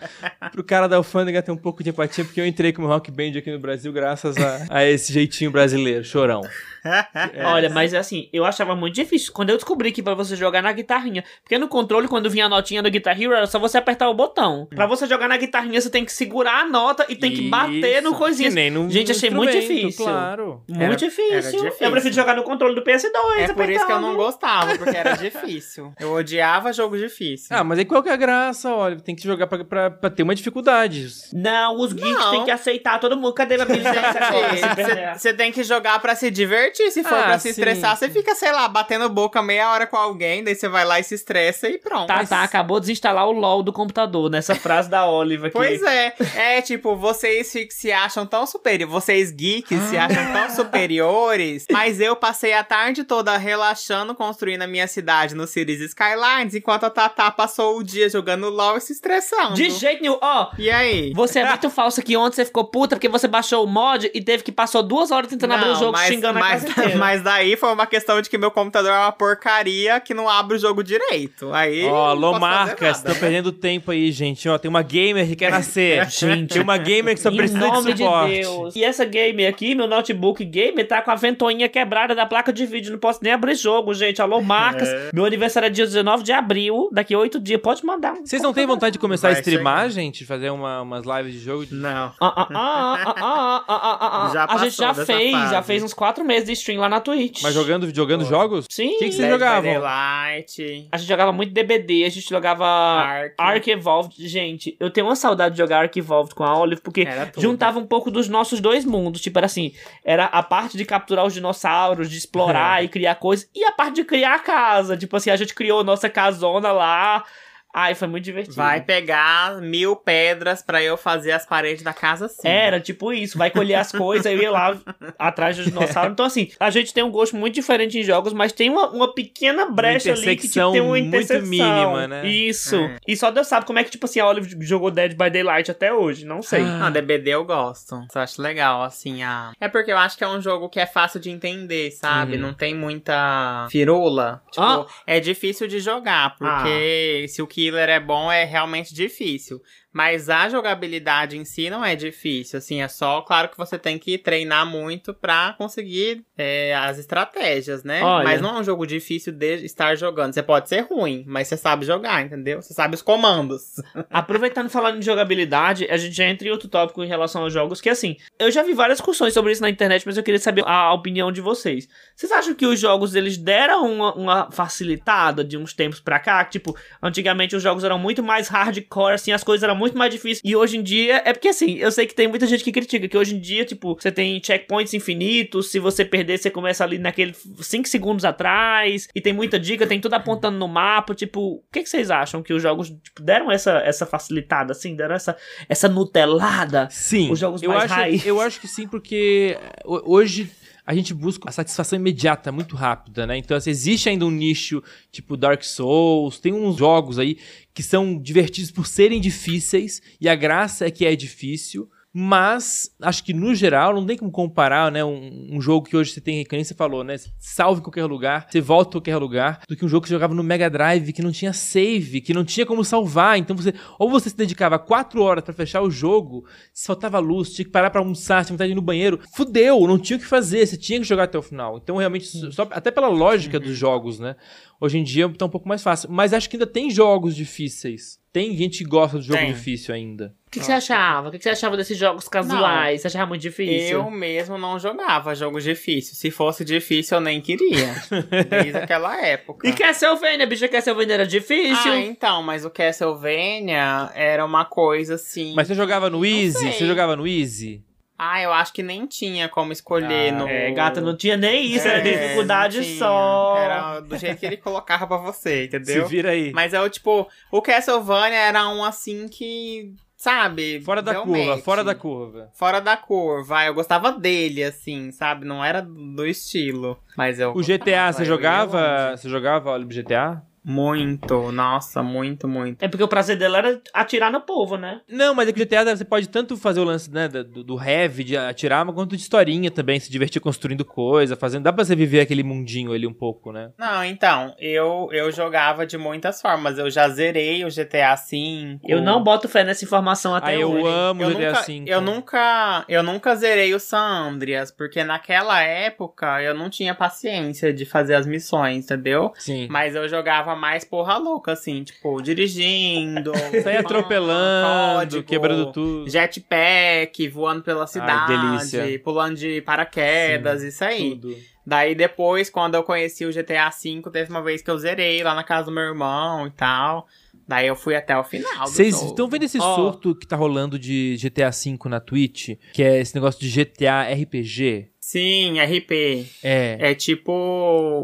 pro cara da alfândega ter um pouco de empatia, porque eu entrei com o meu rock band aqui no Brasil graças a, a esse jeitinho brasileiro, chorão. É. Olha, mas assim, eu achava muito difícil. Quando eu descobri que pra você jogar na guitarrinha. Porque no controle, quando vinha a notinha do Guitar Hero, era só você apertar o botão. Pra você jogar na guitarrinha, você tem que segurar a nota e tem que bater no Isso, coisinha. que nem no- Gente, achei muito difícil. Claro. Muito Era- difícil. era difícil. Eu prefiro jogar no controle do PS2. É por isso que eu não gostava, porque era difícil. Eu odiava jogo difícil. Ah, mas aí qual que é a graça, olha? Tem que jogar pra, pra, pra ter uma dificuldade. Não, os geeks têm que aceitar todo mundo. Cadê minha? Se perder? Você tem que jogar pra se divertir. Se for Ah, pra se sim. estressar, você fica, sei lá, batendo boca meia hora com alguém, daí você vai lá e se estressa e pronto. Tá, Mas- tá, acabou de desinstalar o LOL do computador, nessa frase da Olive aqui. Pois é. É tipo, vocês se acham tão superiores, vocês geeks se acham tão superiores, mas eu passei a tarde toda relaxando, construindo a minha cidade no Cities Skylines, enquanto a Tatá passou o dia jogando LOL e se estressando. De jeito nenhum. Ó, E aí? Você é muito falso que ontem você ficou puta porque você baixou o mod e teve que passou duas horas tentando abrir o jogo mas, xingando mas, a inteira. mas daí foi uma questão de que meu computador é uma porcaria que não abre o jogo direito. Aí. Ó, alô, não posso fazer marcas, nada, estão né? perdendo tempo aí, gente. Ó, tem uma gamer que quer nascer. Gente. Tem uma gamer que só em precisa nome de suporte. Deus. E essa game aqui, meu notebook gamer, tá com a ventoinha quebrada da placa de vídeo. Não posso nem abrir jogo, gente. Alô, marcas. Meu aniversário é dia 19 de abril. Daqui a oito dias. Pode mandar. um Vocês não têm vontade de começar a Vai streamar, chegar. gente? Fazer uma, umas lives de jogo? Não. Ah, ah, ah, ah, ah, ah, ah, ah, ah. Já a gente já fez, fase. já fez uns quatro meses de stream lá na Twitch. Mas jogando, jogando Pô. jogos? Sim. O que, que vocês jogavam? Daylight. A gente jogava muito DBD, a gente jogava Ark. Ark Evolved. Gente, eu tenho uma saudade de jogar Ark Evolved com a Olive, porque juntava um pouco dos nossos dois mundos. Tipo, era assim, era a parte de capturar os dinossauros, de explorar e criar coisas, e a parte de criar a casa. Tipo assim, a gente criou nossa casona lá. Ai, foi muito divertido. Vai pegar mil pedras pra eu fazer as paredes da casa assim. Era tipo isso, vai colher as coisas, eu ia lá atrás dos dinossauros. Então, assim, a gente tem um gosto muito diferente em jogos, mas tem uma, uma pequena brecha ali que tipo, tem uma muito intersecção. mínima, né? Isso. É. E só Deus sabe como é que, tipo assim, a Olive jogou Dead by Daylight até hoje. Não sei. Ah. DBD eu gosto. Eu acho legal, assim, a... É porque eu acho que é um jogo que é fácil de entender, sabe? Uhum. Não tem muita firula. Tipo, Ah. é difícil de jogar, porque se o killer é bom, é realmente difícil. Mas a jogabilidade em si não é difícil, assim, é só, claro que você tem que treinar muito pra conseguir é, as estratégias, né? Olha. Mas não é um jogo difícil de estar jogando. Você pode ser ruim, mas você sabe jogar, entendeu? Você sabe os comandos. Aproveitando falando de jogabilidade, a gente já entra em outro tópico em relação aos jogos, que assim, eu já vi várias discussões sobre isso na internet, mas eu queria saber a opinião de vocês. Vocês acham que os jogos eles deram uma, uma facilitada de uns tempos pra cá? Tipo, antigamente os jogos eram muito mais hardcore, assim, as coisas eram muito mais difíceis. E hoje em dia, é porque assim, eu sei que tem muita gente que critica, que hoje em dia, tipo, você tem checkpoints infinitos, se você perder, você começa ali naquele 5 segundos atrás, e tem muita dica, tem tudo apontando no mapa, tipo, o que, que vocês acham que os jogos tipo, deram essa, essa facilitada, assim, deram essa, essa nutelada? Sim. Os jogos eu mais acho, raiz. Eu acho que sim, porque ho- hoje a gente busca a satisfação imediata, muito rápida, né? Então, assim, existe ainda um nicho tipo Dark Souls, tem uns jogos aí que são divertidos por serem difíceis, e a graça é que é difícil. Mas acho que no geral não tem como comparar, né? Um, um jogo que hoje você tem, que nem você falou, né? Salve em qualquer lugar, você volta em qualquer lugar, do que um jogo que você jogava no Mega Drive, que não tinha save, que não tinha como salvar. Então você. Ou você se dedicava quatro horas pra fechar o jogo, se faltava luz, tinha que parar pra almoçar, tinha vontade de ir no banheiro. Fudeu, não tinha o que fazer, você tinha que jogar até o final. Então, realmente, só- até pela lógica dos jogos, né? Hoje em dia tá um pouco mais fácil. Mas acho que ainda tem jogos difíceis. Tem gente que gosta do jogo Tem. difícil ainda. O que, que você achava? O que, que você achava desses jogos casuais? Você achava muito difícil? Eu mesmo não jogava jogos difíceis. Se fosse difícil, eu nem queria. Desde aquela época. E Castlevania, bicho, Castlevania era difícil. Ah, então, mas o Castlevania era uma coisa assim. Mas você jogava no Easy? sei. Você jogava no Easy? Ah, eu acho que nem tinha como escolher Ah, no. É, gata, não tinha nem isso, É, era dificuldade só. Era do jeito que ele colocava pra você, entendeu? Se vira aí. Mas é o tipo, o Castlevania era um assim que, sabe? Fora da deu curva, fora da curva. Fora da curva. Eu gostava dele, assim, sabe? Não era do estilo. Mas eu. O GTA, você eu jogava. Você jogava olha, GTA? Muito, nossa, muito, muito. É porque o prazer dela era atirar no povo, né? Não, mas é que o GTA você pode tanto fazer o lance né, do, do heavy, de atirar, mas quanto de historinha também, se divertir construindo coisa, fazendo. Dá pra você viver aquele mundinho ali um pouco, né? Não, então, eu, eu jogava de muitas formas. Eu já zerei o GTA V. Eu não boto fé nessa informação até Aí eu hoje. amo Eu o GTA nunca, V. eu nunca, eu nunca zerei o San Andreas, porque naquela época eu não tinha paciência de fazer as missões, entendeu? Sim. Mas eu jogava mais porra louca, assim, tipo, dirigindo. Saia atropelando, código, quebrando tudo. Jetpack, voando pela cidade, delícia. pulando de paraquedas, isso aí. Tudo. Daí depois, quando eu conheci o GTA V, teve uma vez que eu zerei lá na casa do meu irmão e tal. Daí eu fui até o final. Vocês estão vendo esse Ó. surto que tá rolando de GTA V na Twitch? Que é esse negócio de GTA RPG? Sim, RP. É. É tipo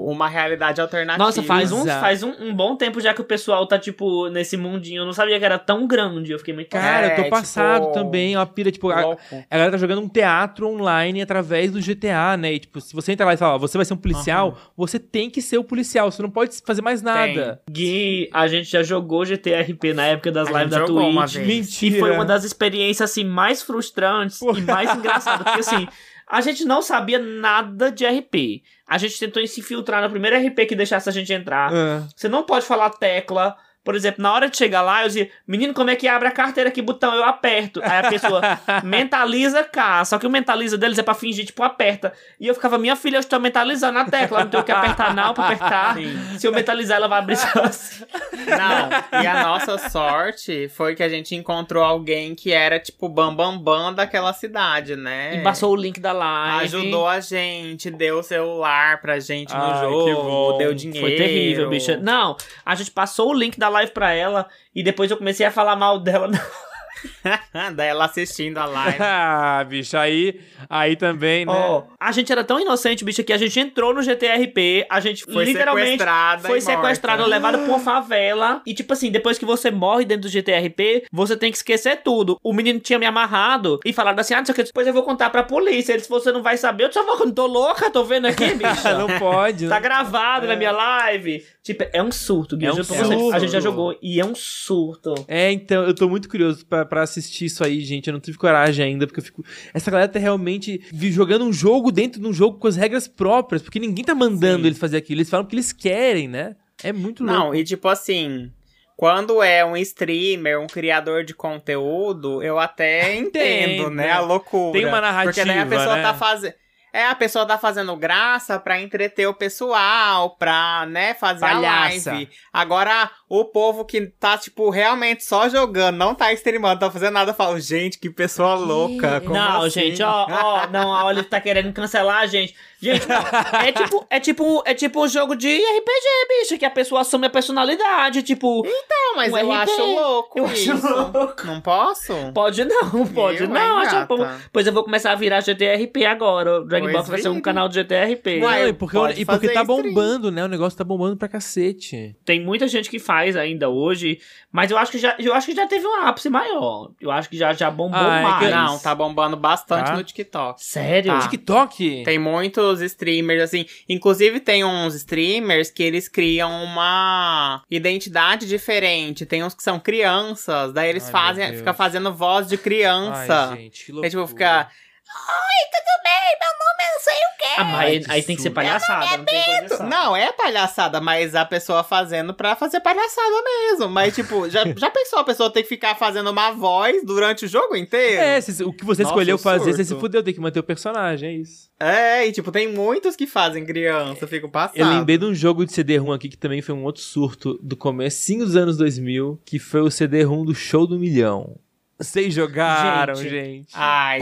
uma realidade alternativa. Nossa, faz, um, faz um, um bom tempo já que o pessoal tá, tipo, nesse mundinho. Eu não sabia que era tão grande. Eu fiquei muito. Cara, eu É, tô tipo, passado também, é uma pira, tipo, a, Louco. a galera tá jogando um teatro online através do GTA, né? E, tipo, se você entra lá e fala, ó, você vai ser um policial, você tem que ser o policial, você não pode fazer mais nada. Gui, a gente já jogou GTRP na época das A lives gente da jogou uma Twitch. vez. Mentira. E foi uma das experiências assim mais frustrantes e mais engraçadas, porque assim, a gente não sabia nada de RP. A gente tentou se infiltrar no primeiro RP que deixasse a gente entrar. Ah. Você não pode falar tecla. Por exemplo, na hora de chegar lá, eu dizia, menino, como é que abre a carteira? Que botão eu aperto? Aí a pessoa mentaliza K. Só que o mentaliza deles é pra fingir, tipo, aperta. E eu ficava, minha filha, eu estou mentalizando a tecla. Não tenho que apertar não pra apertar. Sim. Se eu mentalizar, ela vai abrir sozinha. Não, e a nossa sorte foi que a gente encontrou alguém que era, tipo, bambambam bam, bam daquela cidade, né? E passou o link da live. Ajudou a gente, deu o celular pra gente no Ai, que jogo, deu dinheiro. Foi terrível, bicha. Não, a gente passou o link da live pra ela e depois eu comecei a falar mal dela. Daí ela assistindo a live. ah, bicho, aí, aí também, né? Ó, a gente era tão inocente, bicha, que a gente entrou no GTRP, a gente Foi literalmente sequestrada foi sequestrado, morta. levado pra uma favela. E tipo assim, depois que você morre dentro do GTRP, você tem que esquecer tudo. O menino tinha me amarrado e falado assim: ah, não sei o que, depois eu vou contar pra polícia. Ele disse: você não vai saber, eu só vou, tô louca, tô vendo aqui, bicha. não pode. Tá né? gravado na minha live. Tipo, é um surto, Gui. É um surto. A gente já jogou e é um surto. É, então, eu tô muito curioso pra, pra assistir isso aí, gente. Eu não tive coragem ainda, porque eu fico. Essa galera tá realmente jogando um jogo dentro de um jogo com as regras próprias, porque ninguém tá mandando Sim. eles fazer aquilo. Eles falam que eles querem, né? É muito louco. Não, e tipo assim, quando é um streamer, um criador de conteúdo, eu até entendo, Entendo, né? né? A loucura. Tem uma Porque daí a narrativa, pessoa né? tá fazendo. É, a pessoa tá fazendo graça pra entreter o pessoal, pra, né, fazer Palhaça. a live. Agora, o povo que tá, tipo, realmente só jogando, não tá streamando, não tá fazendo nada, fala, gente, que pessoa louca. não, assim? gente, ó, ó, não, a Olive tá querendo cancelar a gente. Gente, é tipo, é tipo, é tipo um jogo de RPG, bicho, que a pessoa assume a personalidade, tipo, Não, mas Um eu RP. acho louco Eu acho isso. louco. Não posso? pode não, pode Eu, não. acho bom. Pois eu vou começar a virar GTRP agora. O Dragon Box vai ser um canal de GTRP. Uai, Não, e porque, e porque tá bombando, né? O negócio tá bombando pra cacete. Tem muita gente que faz ainda hoje, mas eu acho que já, eu acho que já teve um ápice maior. Eu acho que já, já bombou Ah, é mais. que- Não, tá bombando bastante Tá. no TikTok. Sério? Tá. TikTok? Tem muitos streamers, assim. Inclusive, tem uns streamers que eles criam uma identidade diferente. Tem uns que são crianças. Daí eles Ai, fazem, fica fazendo voz de criança. Ai, gente, que É loucura. tipo, fica. Oi, tudo bem? Meu nome é não sei o quê. Ah, mas aí, que aí tem que ser surto. palhaçada. Não tem condição. Não, é palhaçada, mas a pessoa fazendo pra fazer palhaçada mesmo. Mas, tipo, já, já pensou a pessoa ter que ficar fazendo uma voz durante o jogo inteiro? É, cê- o que você Nossa, escolheu eu fazer, você se surto. fudeu, tem que manter o personagem, é isso. É, e tipo, tem muitos que fazem criança, eu fico passado. Eu lembrei de um jogo de CD-ROM aqui que também foi um outro surto do comecinho dos anos 2000, que foi o CD-ROM do Show do Milhão. Vocês jogaram, Gente. gente. Ai,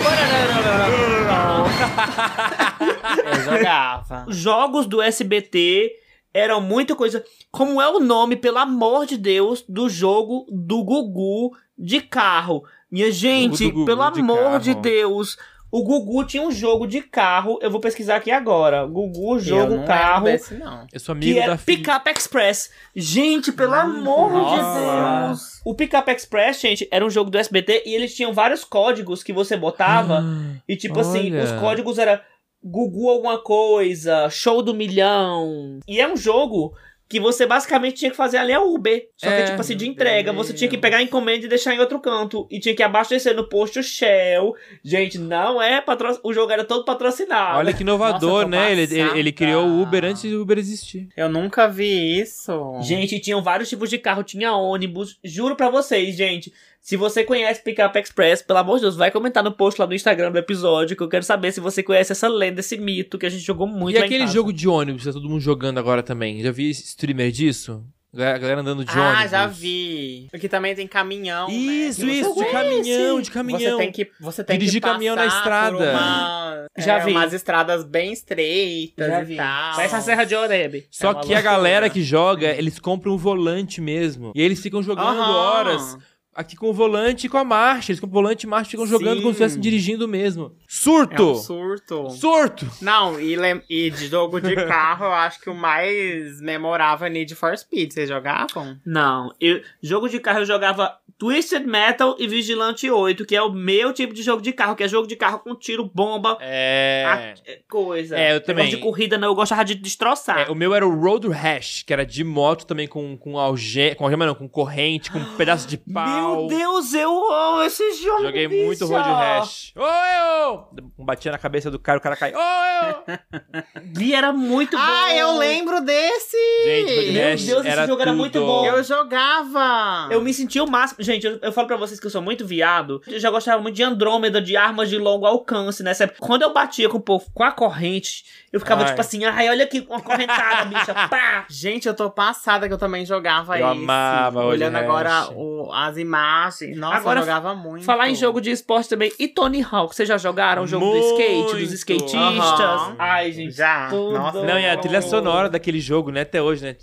eu jogava. Jogos do SBT eram muita coisa. Como é o nome, pelo amor de Deus, do jogo do Gugu de carro? Minha gente, Gugu pelo de amor carro. de Deus. O Gugu tinha um jogo de carro. Eu vou pesquisar aqui agora. Gugu, eu jogo, não carro. desse, não. Eu sou Que amigo é da filha. Pickup Express. Gente, pelo amor nossa. de Deus. O Pickup Express, gente, era um jogo do SBT e eles tinham vários códigos que você botava. Ah, E tipo assim, Olha. os códigos era Gugu alguma coisa, show do milhão. E é um jogo que você basicamente tinha que fazer ali a Uber. Só É, que, tipo assim, de entrega. Deus. Você tinha que pegar a encomenda e deixar em outro canto. E tinha que abastecer no posto Shell. Gente, não é patro... O jogo era todo patrocinado. Olha que inovador, Nossa, né? Ele, ele, ele criou o Uber antes do Uber existir. Eu nunca vi isso. Gente, tinham vários tipos de carro, tinha ônibus. Juro pra vocês, gente. Se você conhece Pickup Express, pelo amor de Deus, vai comentar no post lá no Instagram do episódio, que eu quero saber se você conhece essa lenda, esse mito que a gente jogou muito e lá em aquele casa. jogo de ônibus, tá todo mundo jogando agora também. Já vi streamer disso? A galera andando de ah, ônibus. já vi. Aqui também tem caminhão. Isso, né? Que isso, você de caminhão, de caminhão. Você tem que, você tem Dirigir que passar caminhão na estrada. uma- Já é, vi. umas estradas bem estreitas Já e vi. tal. Parece a Serra de Oreb. Só É que a loucura. galera que joga, eles compram um volante mesmo. E eles ficam jogando Aham. horas aqui com o volante e com a marcha. Eles compram o volante e marcha e ficam jogando Sim. como se estivessem dirigindo mesmo. É Surto! um surto. Surto! Não, e, e de jogo de carro, eu acho que o mais memorável é Need for Speed. Vocês jogavam? Não, eu, jogo de carro eu jogava Twisted Metal e Vigilante 8, que é o meu tipo de jogo de carro, que é jogo de carro com tiro, bomba, É. a- é coisa. É, eu também. de corrida, não, eu gostava de destroçar. É, o meu era o Road Rash, que era de moto também com, com algema. Com algema não, com corrente, com um pedaço de pau. Meu Deus, eu amo esse jogo. Joguei bicho. muito Road Rash. Ô, eu! Batia na cabeça do cara, o cara cai. Ô, eu! Gui era muito bom. Ah, eu lembro desse! Gente, Road Meu Rash Deus, esse era jogo era muito bom. Eu jogava! Eu me senti o máximo. Gente, eu, eu falo pra vocês que eu sou muito viado. Eu já gostava muito de Andrômeda, de armas de longo alcance nessa época. Quando eu batia com o povo com a corrente, eu ficava Ai. tipo assim, ai, olha aqui, uma correntada, bicha. Pá! Gente, eu tô passada que eu também jogava Eu esse. amava Road Olhando Rash. agora o- as imagens. Nossa, Agora, eu jogava muito. Falar em jogo de esporte também. E Tony Hawk, vocês já jogaram o jogo do Muito. skate, dos skatistas? Aham. Ai, gente. Já. tudo. Nossa. Não, e a trilha sonora daquele jogo, né? Até hoje, né?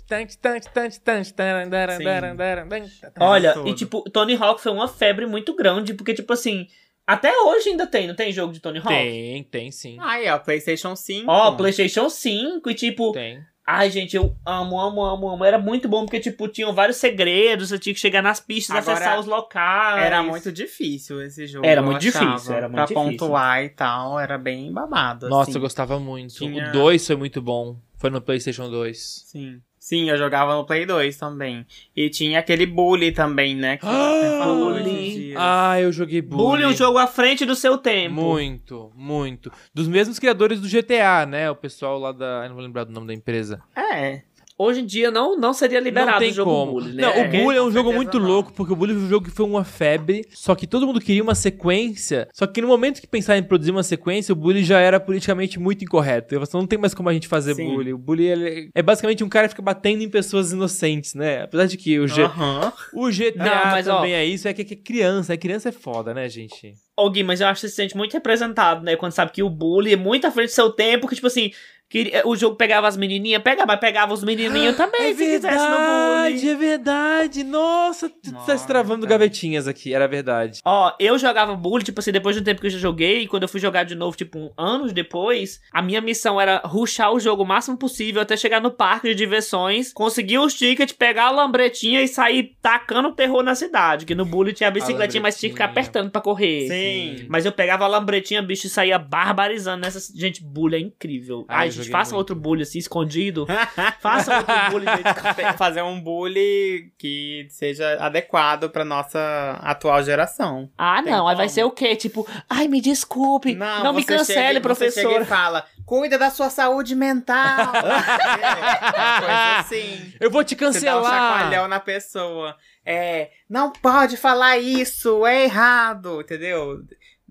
Olha, Tudo. e tipo, Tony Hawk foi uma febre muito grande, porque, tipo assim, até hoje ainda tem, não tem jogo de Tony Hawk? Tem, tem sim. Aí, ó, PlayStation 5. Ó, PlayStation 5 e tipo, Tem. Ai gente, eu amo, amo, amo, amo. Era muito bom porque, tipo, tinham vários segredos, você tinha que chegar nas pistas, Agora, acessar os locais. Era muito difícil esse jogo. Era muito achava. difícil, era muito pra difícil. pontuar e tal, era bem babado. Nossa, assim. eu gostava muito. Tinha- O 2 foi muito bom. Foi no PlayStation 2. Sim. Sim, eu jogava no Play 2 também. E tinha aquele Bully também, né? Que Ah, Bully. esses dias. Ah, eu joguei Bully. Bully, um jogo à frente do seu tempo. Muito, muito. Dos mesmos criadores do GTA, né? O pessoal lá da. Eu não vou lembrar do nome da empresa. É. Hoje em dia não, não seria liberado não tem o jogo como. Bully, né? Não, o É, Bully é um jogo muito não. louco, porque o Bully foi um jogo que foi uma febre, só que todo mundo queria uma sequência, só que no momento que pensar em produzir uma sequência, o Bully já era politicamente muito incorreto. Você não tem mais como a gente fazer Sim. Bully. O Bully ele é basicamente um cara que fica batendo em pessoas inocentes, né? Apesar de que o, G... Aham. o GTA Não, mas, ó- também é isso, é que que é criança, é criança é foda, né, gente? Ô, Gui, mas eu acho que você se sente muito representado, né? Quando sabe que o bully é muito à frente do seu tempo, que, tipo assim, que o jogo pegava as menininhas, pegava, mas pegava os menininhos também, é se quisesse no verdade, bully. é verdade. Nossa, tu tá Nossa. se travando gavetinhas aqui, era verdade. Ó, eu jogava bully, tipo assim, depois de um tempo que eu já joguei, e quando eu fui jogar de novo, tipo, um, anos depois, a minha missão era rushar o jogo o máximo possível até chegar no parque de diversões, conseguir os tickets, pegar a lambretinha e sair tacando terror na cidade. Que no bully tinha a bicicletinha, mas tinha que ficar apertando pra correr. Sim. Mas eu pegava a lambretinha, bicho, e saía barbarizando nessa. Gente, bully é incrível. Ai, eu gente, faça muito. outro bully assim, escondido. faça outro bully, gente. Fazer um bully que seja adequado pra nossa atual geração. Ah, Tem não. Aí vai como. ser o quê? Tipo, ai, me desculpe. Não, me você cancele, chega- Você professor. e fala, cuida da sua saúde mental. é, coisa assim. Eu vou te Você dá um cancelar. chacoalhão na pessoa. É, não pode falar isso, é errado, entendeu?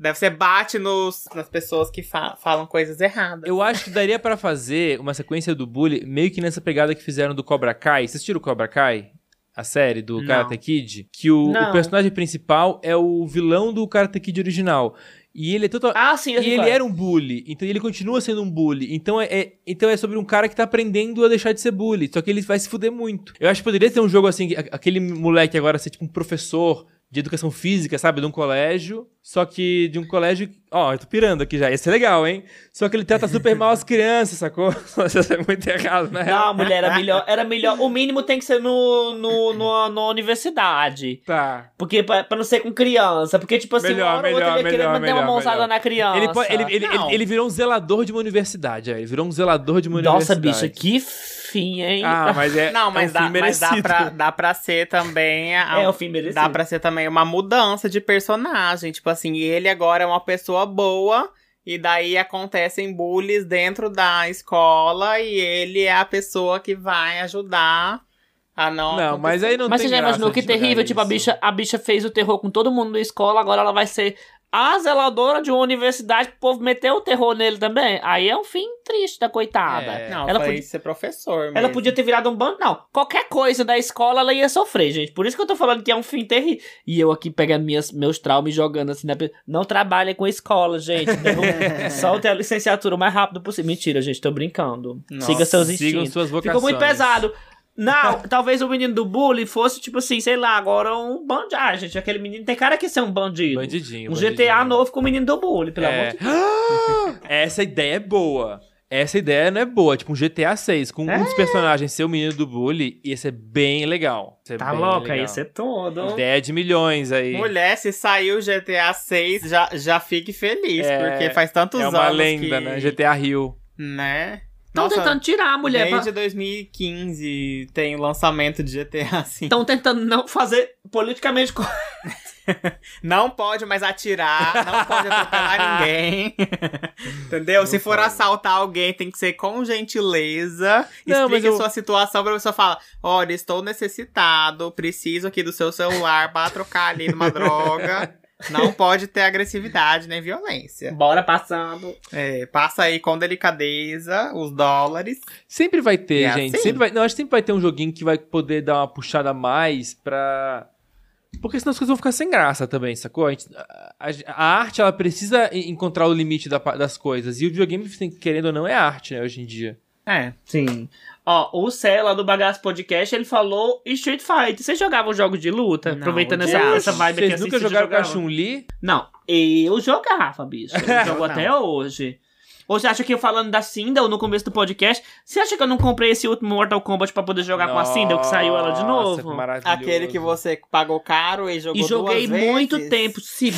Deve ser bate nos, nas pessoas que fa- falam coisas erradas. Eu acho que daria pra fazer uma sequência do Bully meio que nessa pegada que fizeram do Cobra Kai. Vocês assistiram o Cobra Kai? A série do Não. Karate Kid? Que o, o personagem principal é o vilão do Karate Kid original. E ele é total. Ah, sim, E ele é. era um bully, então ele continua sendo um bully. Então é, é- então é sobre um cara que tá aprendendo a deixar de ser bully. Só que ele vai se fuder muito. Eu acho que poderia ter um jogo assim, aquele moleque agora ser tipo um professor de educação física, sabe? De um colégio. Só que de um colégio. Ó, eu tô pirando aqui já. Ia ser legal, hein? Só que ele trata super mal as crianças, sacou? Isso é muito errado, né? Não, mulher, era melhor, era melhor. O mínimo tem que ser no, no, no, na universidade. Tá. Porque pra, pra não ser com criança. Porque, tipo assim, Melhor, uma hora ou outra melhor, ele ia querer melhor, mandar uma melhor, mãozada melhor. na criança. Ele, ele, ele, ele, virou um zelador de uma universidade, é. Ele virou um zelador de uma Nossa, universidade. bicha, que fim, hein? Ah, mas é. Não, mas, é um dá, fim mas dá, merecido. pra, dá pra ser também. a- É o fim merecido. Dá pra ser também uma mudança de personagem. Tipo assim, ele agora é uma pessoa boa. E daí acontecem bullies dentro da escola. E ele é a pessoa que vai ajudar a não. Não, mas aí não Mas tem você já imaginou que terrível? Tipo, a bicha, a bicha fez o terror com todo mundo na escola, agora ela vai ser a zeladora de uma universidade que o povo meteu o terror nele também. Aí é um fim triste da coitada. É. Não, ela foi podia- ser professor. Ela mesmo. podia ter virado um bando. Não, qualquer coisa da escola ela ia sofrer, gente. Por isso que eu tô falando que é um fim terrível. E eu aqui pegando minhas, meus traumas e jogando assim na. Não trabalhem com escola, gente. Solte a licenciatura o mais rápido possível. Mentira, gente, tô brincando. Nossa, Siga seus Sigam instintos. suas vocações. Ficou muito pesado. Não, talvez o menino do bullying fosse, tipo assim, sei lá, agora um bandido. Ah, gente, aquele menino tem cara que ser um bandido. Bandidinho. Um bandidinho. GTA novo com o menino do bullying, pelo amor É. de Deus. Essa ideia é boa. Essa ideia não é boa. Tipo, um GTA 6 com um dos personagens ser o menino do bully, ia ser bem legal. Ia ser Tá bem louca, legal. isso é todo. Ideia de milhões aí. Mulher, se saiu GTA 6, já, já fique feliz. É, porque faz tantos é anos. uma lenda, que- né? GTA Rio. Né? Estão tentando tirar a mulher. Desde Pra... 2015 tem o lançamento de GTA V. Estão tentando não fazer politicamente correto. Não pode mais atirar, não pode atropelar ninguém. Entendeu? Se for assaltar alguém, tem que ser com gentileza. Não, Explique eu- sua situação pra pessoa falar: olha, estou necessitado, preciso aqui do seu celular pra trocar ali numa droga. Não pode ter agressividade nem violência. Bora passando. É, passa aí com delicadeza os dólares. Sempre vai ter, É gente. assim? Sempre vai, não, acho que sempre vai ter um joguinho que vai poder dar uma puxada a mais pra. Porque senão as coisas vão ficar sem graça também, sacou? A, gente- a- a- arte, ela precisa en- encontrar o limite da das coisas. E o videogame, querendo ou não, é arte, né, hoje em dia. É. Sim. Ó, o Cé lá do Bagaço Podcast, ele falou Street Fighter. Vocês jogavam jogos de luta? Não, Aproveitando essa, essa vibe aqui Vocês assim, nunca vocês jogaram com a? Chun-Li? Não, eu jogava, bicho. Eu jogo até hoje. Ou você acha que eu falando da Sindel no começo do podcast, você acha que eu não comprei esse último Mortal Kombat pra poder jogar com a Sindel, que saiu ela de Nossa, novo? que maravilhoso. Aquele que você pagou caro e jogou E joguei duas muito vezes. tempo. Se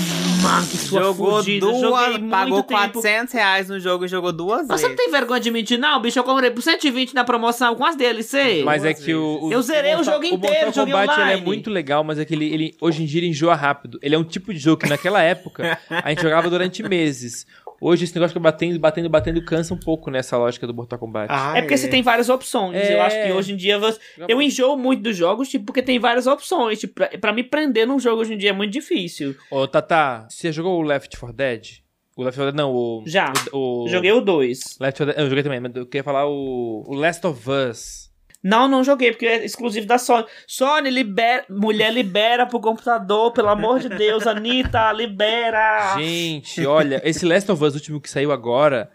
manque sua Jogou fudida. duas, Joguei muito pagou tempo. 400 reais no jogo e jogou duas Mas você não vezes. tem vergonha de mentir, não, bicho? Eu comprei por 120 na promoção com as DLC. Mas é duas que o, o- Eu zerei o Mortal- jogo inteiro, O Mortal joguei Kombat ele é muito legal, mas é que ele, ele- hoje em dia ele enjoa rápido. Ele é um tipo de jogo que naquela época a gente jogava durante meses. Hoje esse negócio que batendo, batendo, batendo cansa um pouco nessa lógica do Mortal Kombat. Ah, É porque você tem várias opções. É. Eu acho que hoje em dia você... eu enjoo muito dos jogos, tipo, porque tem várias opções. Tipo, pra, pra me prender num jogo hoje em dia é muito difícil. Ô, Tata, você jogou o Left 4 Dead? O Left 4 Dead, não, o... Já. O, o- Joguei o 2. Left 4 Dead, eu joguei também, mas eu queria falar o, o Last of Us. Não, não joguei, porque é exclusivo da Sony. Sony, libera. Mulher libera pro computador, pelo amor de Deus. Anitta, libera. Gente, olha, esse Last of Us, último que saiu agora,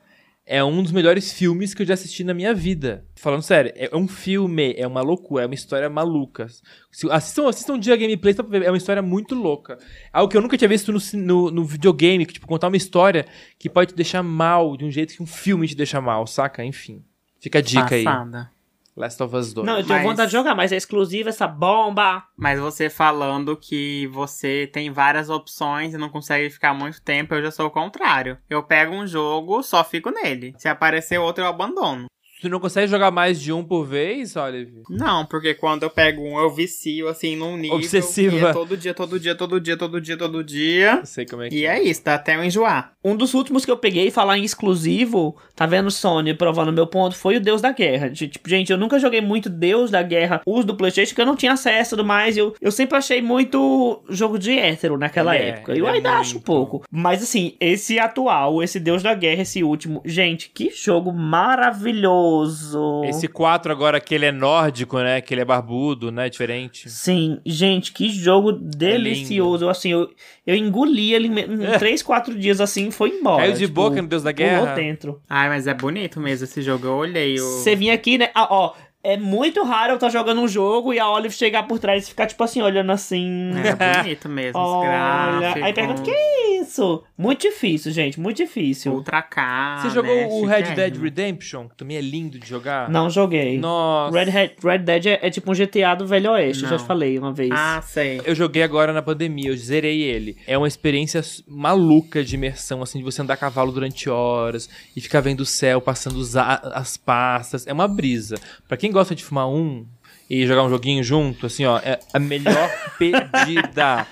é um dos melhores filmes que eu já assisti na minha vida. Falando sério, é um filme, é uma loucura, é uma história maluca. Se- Assistam, assistam um dia a gameplay, só pra ver, é uma história muito louca. Algo que eu nunca tinha visto no, no, no videogame, que, tipo, contar uma história que pode te deixar mal, de um jeito que um filme te deixa mal, saca? Enfim. Fica a dica aí. Last of Us 2. Não, eu tenho Mas- vontade de jogar, mas é exclusivo essa bomba. Mas você falando que você tem várias opções e não consegue ficar muito tempo, eu já sou o contrário. Eu pego um jogo, só fico nele. Se aparecer outro, eu abandono. Tu não consegue jogar mais de um por vez, Olive? Não, porque quando eu pego um, eu vicio assim num nível. Obsessiva. é todo dia, todo dia, todo dia, todo dia, todo dia. Não sei como é que E é isso, tá até eu enjoar. Um dos últimos que eu peguei, falar em exclusivo, tá vendo Sony provando meu ponto, foi o Deus da Guerra. Tipo, gente, eu nunca joguei muito Deus da Guerra, uso do Playstation, que eu não tinha acesso e tudo mais. Eu, eu sempre achei muito jogo de hétero naquela é, época. eu é ainda acho um muito. pouco. Mas assim, esse atual, esse Deus da Guerra, esse último, gente, que jogo maravilhoso. Esse 4 agora que ele é nórdico, né? Que ele é barbudo, né? Diferente. Sim, gente, que jogo delicioso. assim, eu, eu engoli ele em em 3, 4 dias assim e foi embora. Caiu de tipo, boca no Deus da Pulou Guerra. dentro. Ai, mas é bonito mesmo esse jogo. Eu olhei o. Você vinha aqui, né? Ah, ó, é muito raro eu estar jogando um jogo e a Olive chegar por trás e ficar, tipo assim, olhando assim. É bonito mesmo, os Olha. Aí pergunta: que é isso? Muito difícil, gente, muito difícil. Ultra K. Você jogou né? o Red Dead. Redemption? Que também é lindo de jogar. Não joguei. Nossa. Red, Hat- Red Dead é, é tipo um GTA do Velho Oeste, eu já Não. te falei uma vez. Ah, sei. Eu joguei agora na pandemia, eu zerei ele. É uma experiência maluca de imersão, assim, de você andar a cavalo durante horas e ficar vendo o céu, passando os as pastas. É uma brisa. Pra quem gosta de fumar um e jogar um joguinho junto, assim, ó, é a melhor pedida.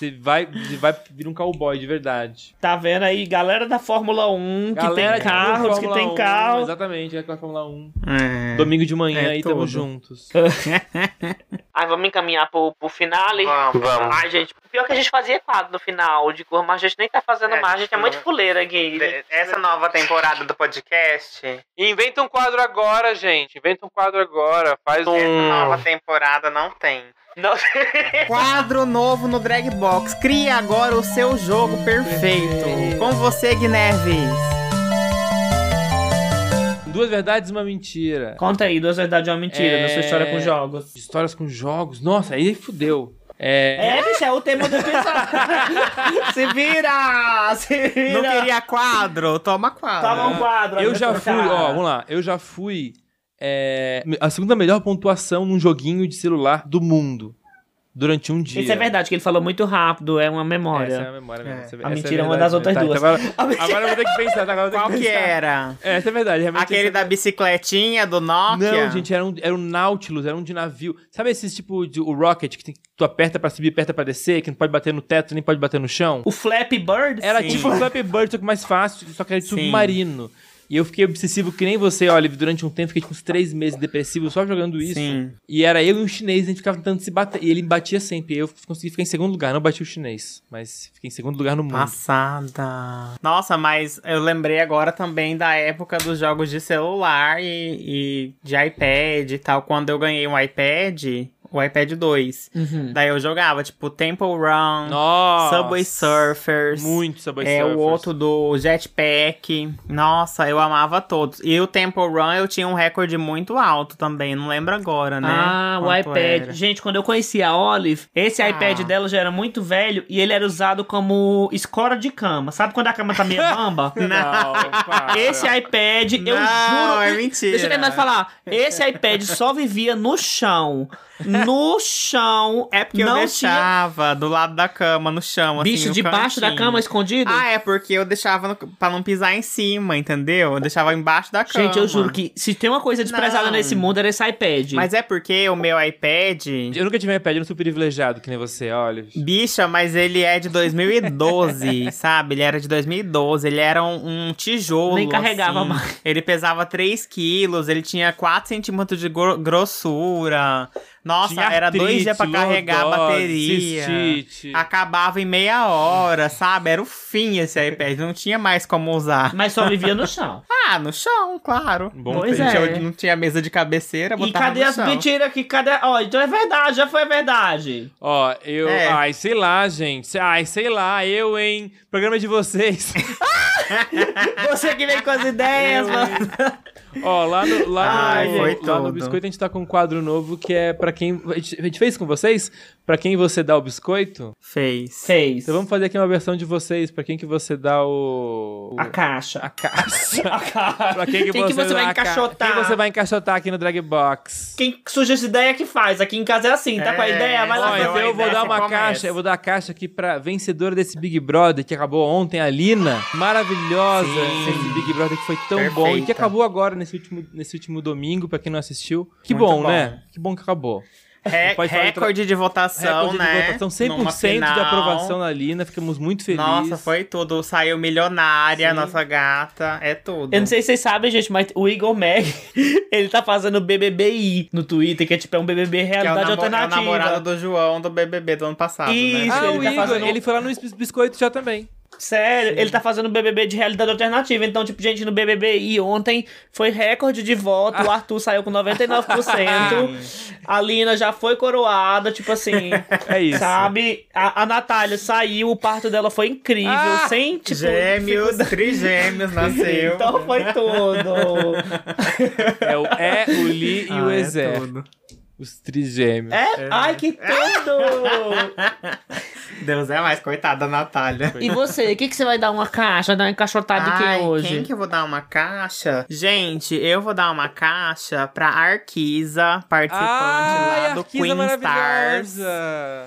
Você vai, você vai vir um cowboy de verdade. Tá vendo aí, galera da Fórmula 1, que Galera tem carros, que tem 1, carro. Exatamente, é com a Fórmula 1. É. Domingo de manhã É aí, tamo tudo. juntos. Aí vamos encaminhar pro, pro finale. Vamos. Vamos. Ai, gente, pior que a gente fazia quadro no final de cor, mas a gente nem tá fazendo É, mais, a gente é muito fuleira aqui. De- Essa nova temporada do podcast, Inventa um quadro agora, gente. Inventa um quadro agora. Faz um. essa nova temporada não tem. Não Quadro novo no Dragbox. Crie agora o seu jogo perfeito. Com você, Guineves. Duas verdades e uma mentira. Conta aí, duas verdades e uma mentira, É. da sua história com jogos. Histórias com jogos. Nossa, aí fudeu. É. É, bicho, é o tema do episódio. se vira! Se vira! Não queria quadro? Toma quadro. Toma um quadro. Eu já sua fui, ó, vamos lá. Eu já fui. É, a segunda melhor pontuação num joguinho de celular do mundo. durante um dia. Isso é verdade, que ele falou muito rápido, é uma memória. Essa é a memória mesmo. É. Essa- A essa mentira é uma das outras duas. Tá, A agora, agora eu vou ter que pensar, tá? Agora Qual que que pensar. era? É, essa é verdade. realmente Aquele essa- da bicicletinha do Nokia? Não, gente, era um, era um Nautilus, era um de navio. Sabe esses tipo de o Rocket que tem- tu aperta pra subir, aperta pra descer, que não pode bater no teto, nem pode bater no chão? O Flappy Bird? Era Sim. tipo um Flappy Bird, só que mais fácil, só que era de Sim. submarino. E eu fiquei obsessivo que nem você, olha, durante um tempo, fiquei tipo, uns três meses depressivo só jogando isso. Sim. E era eu e um chinês, a gente ficava tentando se bater. E ele me batia sempre. E eu consegui ficar em segundo lugar, não bati o chinês, mas fiquei em segundo lugar no mundo. Passada. Nossa, mas eu lembrei agora também da época dos jogos de celular e, e de iPad e tal. Quando eu ganhei um iPad, o iPad 2. Uhum. Daí eu jogava, tipo, Temple Run, Nossa! Subway Surfers. Muito Subway É, Surfers. o outro do Jetpack. Nossa, eu amava todos. E o Temple Run eu tinha um recorde muito alto também. Não lembro agora, né? Ah, o iPad. era. Gente, quando eu conheci a Olive, esse Ah. iPad dela já era muito velho e ele era usado como escora de cama. Sabe quando a cama tá meio bamba? Não, para. Esse iPad, eu Não, juro. é mentira. Deixa eu terminar de falar. Esse iPad só vivia no chão. No chão. É porque não eu deixava do lado da cama, no chão, tinha assim, bicho no debaixo da cama escondido. Ah, é porque eu deixava no, pra não pisar em cima, entendeu? Eu deixava embaixo da cama. Gente, eu juro que se tem uma coisa desprezada Não. nesse mundo era esse iPad. Mas é porque o meu iPad... Eu nunca tive um iPad, eu não sou privilegiado que nem você, olha. Bicha, mas ele é de 2012, sabe? Ele era de 2012, ele era um, um tijolo, Nem carregava assim. mais. Ele pesava 3 quilos, ele tinha 4 centímetros de gro- grossura. Nossa, Tinha era dois artrite, dias pra carregar a bateria. cistite. Acabava em meia hora, sabe? Era o fim esse iPad, não tinha mais como usar. Mas só vivia no chão. Ah, no chão, claro. Bom Pois tempo. é. Eu não tinha mesa de cabeceira, E cadê no as mentiras aqui? Cadê? Ó, então é verdade, já foi verdade. Ó, eu. É. Ai, sei lá, gente. Ai, sei lá, eu, hein? Programa de vocês. Você que vem com as ideias, mano. Ó, lá no, lá, Ai, no, lá no biscoito a gente tá com um quadro novo que é pra quem. A gente, a gente fez com vocês? Pra quem você dá o biscoito? Fez. Fez. Então vamos fazer aqui uma versão de vocês. Pra quem que você dá o. A caixa. A caixa. A caixa. pra quem que, Quem que você vai encaixotar? Quem você vai encaixotar aqui no Drag Box? Quem surge essa ideia que faz. Aqui em casa é assim, tá com a É, ideia? Vai lá Ó, eu então eu vou dar você uma começa. caixa, eu vou dar a caixa aqui pra vencedora desse Big Brother que acabou ontem, a Lina. Maravilhosa Sim. esse Big Brother que foi tão bom e que Perfeita. acabou agora nesse último, nesse último domingo, pra quem não assistiu. Que bom, bom. né? Que bom que acabou. Re- recorde de votação, Recorde né? de votação, Numa 100% de aprovação na Lina, ficamos muito felizes. Nossa, foi tudo. Saiu milionária, Sim. nossa gata. É tudo. Eu não sei se vocês sabem, gente, mas o Igor Mag, ele tá fazendo BBBI no Twitter, que é tipo é um BBB Que é realidade namo- é o alternativa. namorado do João do BBB do ano passado, Isso. né? Ah, ele o tá Igor, fazendo- ele foi lá no bis- biscoito já também. Sério, ele tá fazendo BBB de realidade alternativa. Então, tipo, gente, no BBBI ontem foi recorde de voto. O Arthur saiu com 99%. a Lina já foi coroada, tipo assim. É isso. Sabe? A, a Natália saiu, o parto dela foi incrível. Ah! sem, tipo. Gêmeos, trigêmeos, nasceu. Então foi tudo. É o É, o Li e Ah, o é Ezer. tudo. Os trigêmeos. É? Ai, que tudo! Deus é mais, coitada da Natália. E você, o que, que você vai dar uma caixa, dar uma encaixotada de quem hoje? Quem que eu vou dar uma caixa? Gente, eu vou dar uma caixa pra Arquisa, participante Ai, lá do Queen Stars.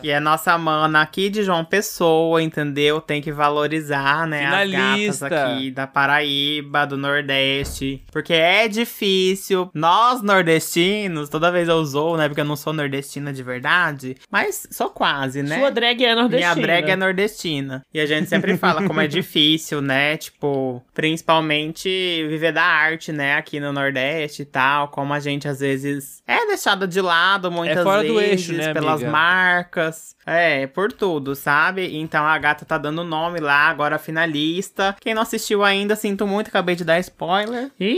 E é nossa mana aqui de João Pessoa, entendeu? Tem que valorizar, né? As Finalista. gatas aqui da Paraíba, do Nordeste. Porque é difícil. Nós, nordestinos, toda vez eu usou, né? Porque eu não sou nordestina de verdade. Mas sou quase, né? Sua drag é nordestina. Minha drag é nordestina. E a gente sempre fala como é difícil, né? Tipo, principalmente viver da arte, né? Aqui no Nordeste e tal. Como a gente às vezes é deixado de lado muitas É fora do vezes eixo, né, pelas amiga? marcas. É, por tudo, sabe? Então a gata tá dando nome lá, agora finalista. Quem não assistiu ainda, sinto muito, acabei de dar spoiler. Ih,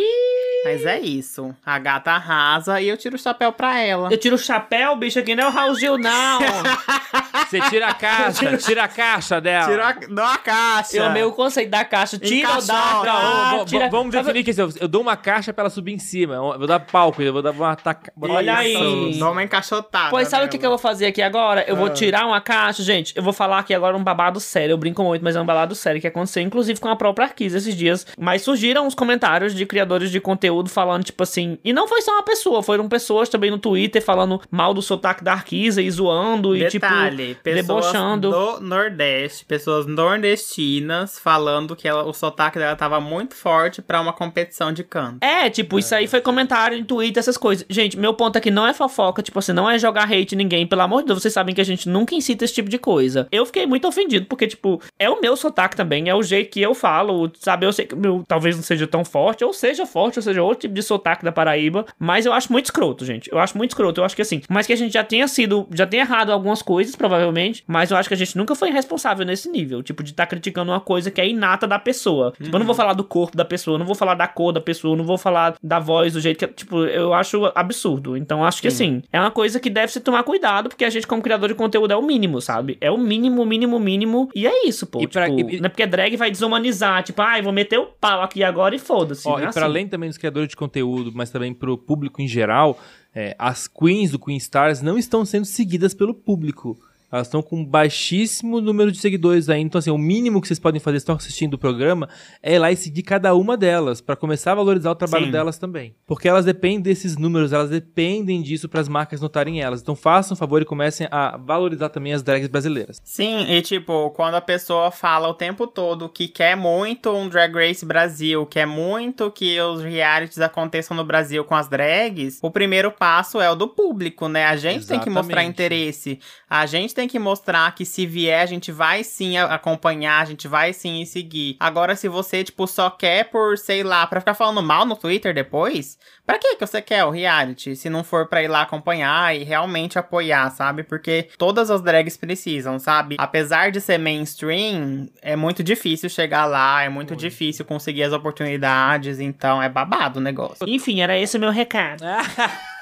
Mas é isso. A gata arrasa e eu tiro o chapéu pra ela. Eu tiro o chapéu, bicho, aqui não é o Raul Gil, não. Você tira a caixa, tira a caixa dela. Tira a, dá a caixa. Eu meio conceito da caixa. Tira ou dá, dá, vamos- tira. vamos definir que eu- eu dou uma caixa pra ela subir em cima. Eu vou dar palco, eu vou dar uma taca. Olha Isso, aí. Dá uma encaixotada. Pois sabe o que, que eu vou fazer aqui agora? Eu Ah. vou tirar uma caixa, gente. Eu vou falar aqui agora um babado sério. Eu brinco muito, mas é um babado sério que aconteceu, inclusive, com a própria Arquisa esses dias. Mas surgiram uns comentários de criadores de conteúdo falando, tipo assim. E não foi só uma pessoa, foram pessoas também no Twitter falando mal do sotaque da Arquisa e zoando e, tipo, Detalhe, pessoas debochando. do Nordeste, pessoas nordestinas falando que ela, o sotaque dela tava muito forte pra uma competição de canto. É, tipo, isso aí foi comentário em Twitter, essas coisas. Gente, meu ponto aqui não é fofoca, tipo assim, não é jogar hate em ninguém. Pelo amor de Deus, vocês sabem que a gente nunca incita esse tipo de coisa. Eu fiquei muito ofendido, porque, tipo, é o meu sotaque também, é o jeito que eu falo, sabe? Eu sei que meu talvez não seja tão forte, ou seja forte, ou seja, outro tipo de sotaque da Paraíba, mas eu acho muito escroto, gente. Eu acho muito escroto. Eu acho que assim, mas que a gente já tenha sido, já tenha errado algumas coisas, provavelmente, mas eu acho que a gente nunca foi responsável nesse nível, tipo, de estar criticando uma coisa que é inata da pessoa. Tipo, eu não vou falar do corpo da pessoa, não vou falar da cor da pessoa, não vou falar da voz, do jeito que, tipo, eu acho absurdo. Então, acho que assim, é uma coisa que deve se tomar cuidado, porque a gente, como criador de conteúdo, é o mínimo, sabe? É o mínimo, mínimo, mínimo, e é isso, pô. E pra- tipo, e- não é porque drag vai desumanizar, tipo, ai, vou meter o pau aqui agora e foda-se. Ó, né? e para Assim. além também dos criadores de conteúdo, mas também pro público em geral, é, as queens do Queen Stars não estão sendo seguidas pelo público. Elas estão com baixíssimo número de seguidores aí. Então, assim, o mínimo que vocês podem fazer, se estão assistindo o programa, é ir lá e seguir cada uma delas, para começar a valorizar o trabalho Sim. delas também. Porque elas dependem desses números, elas dependem disso para as marcas notarem elas. Então, façam um favor e comecem a valorizar também as drags brasileiras. Sim, e tipo, quando a pessoa fala o tempo todo que quer muito um Drag Race Brasil, quer muito que os realities aconteçam no Brasil com as drags, o primeiro passo é o do público, né? A gente tem que mostrar Exatamente. interesse. A gente tem que mostrar que se vier, a gente vai sim acompanhar, a gente vai sim ir seguir. Agora, se você, tipo, só quer por, sei lá, pra ficar falando mal no Twitter depois, pra que que você quer o reality? Se não for pra ir lá acompanhar e realmente apoiar, sabe? Porque todas as drags precisam, sabe? Apesar de ser mainstream, é muito difícil chegar lá, é muito difícil conseguir as oportunidades, então é babado o negócio. Enfim, era esse o meu recado.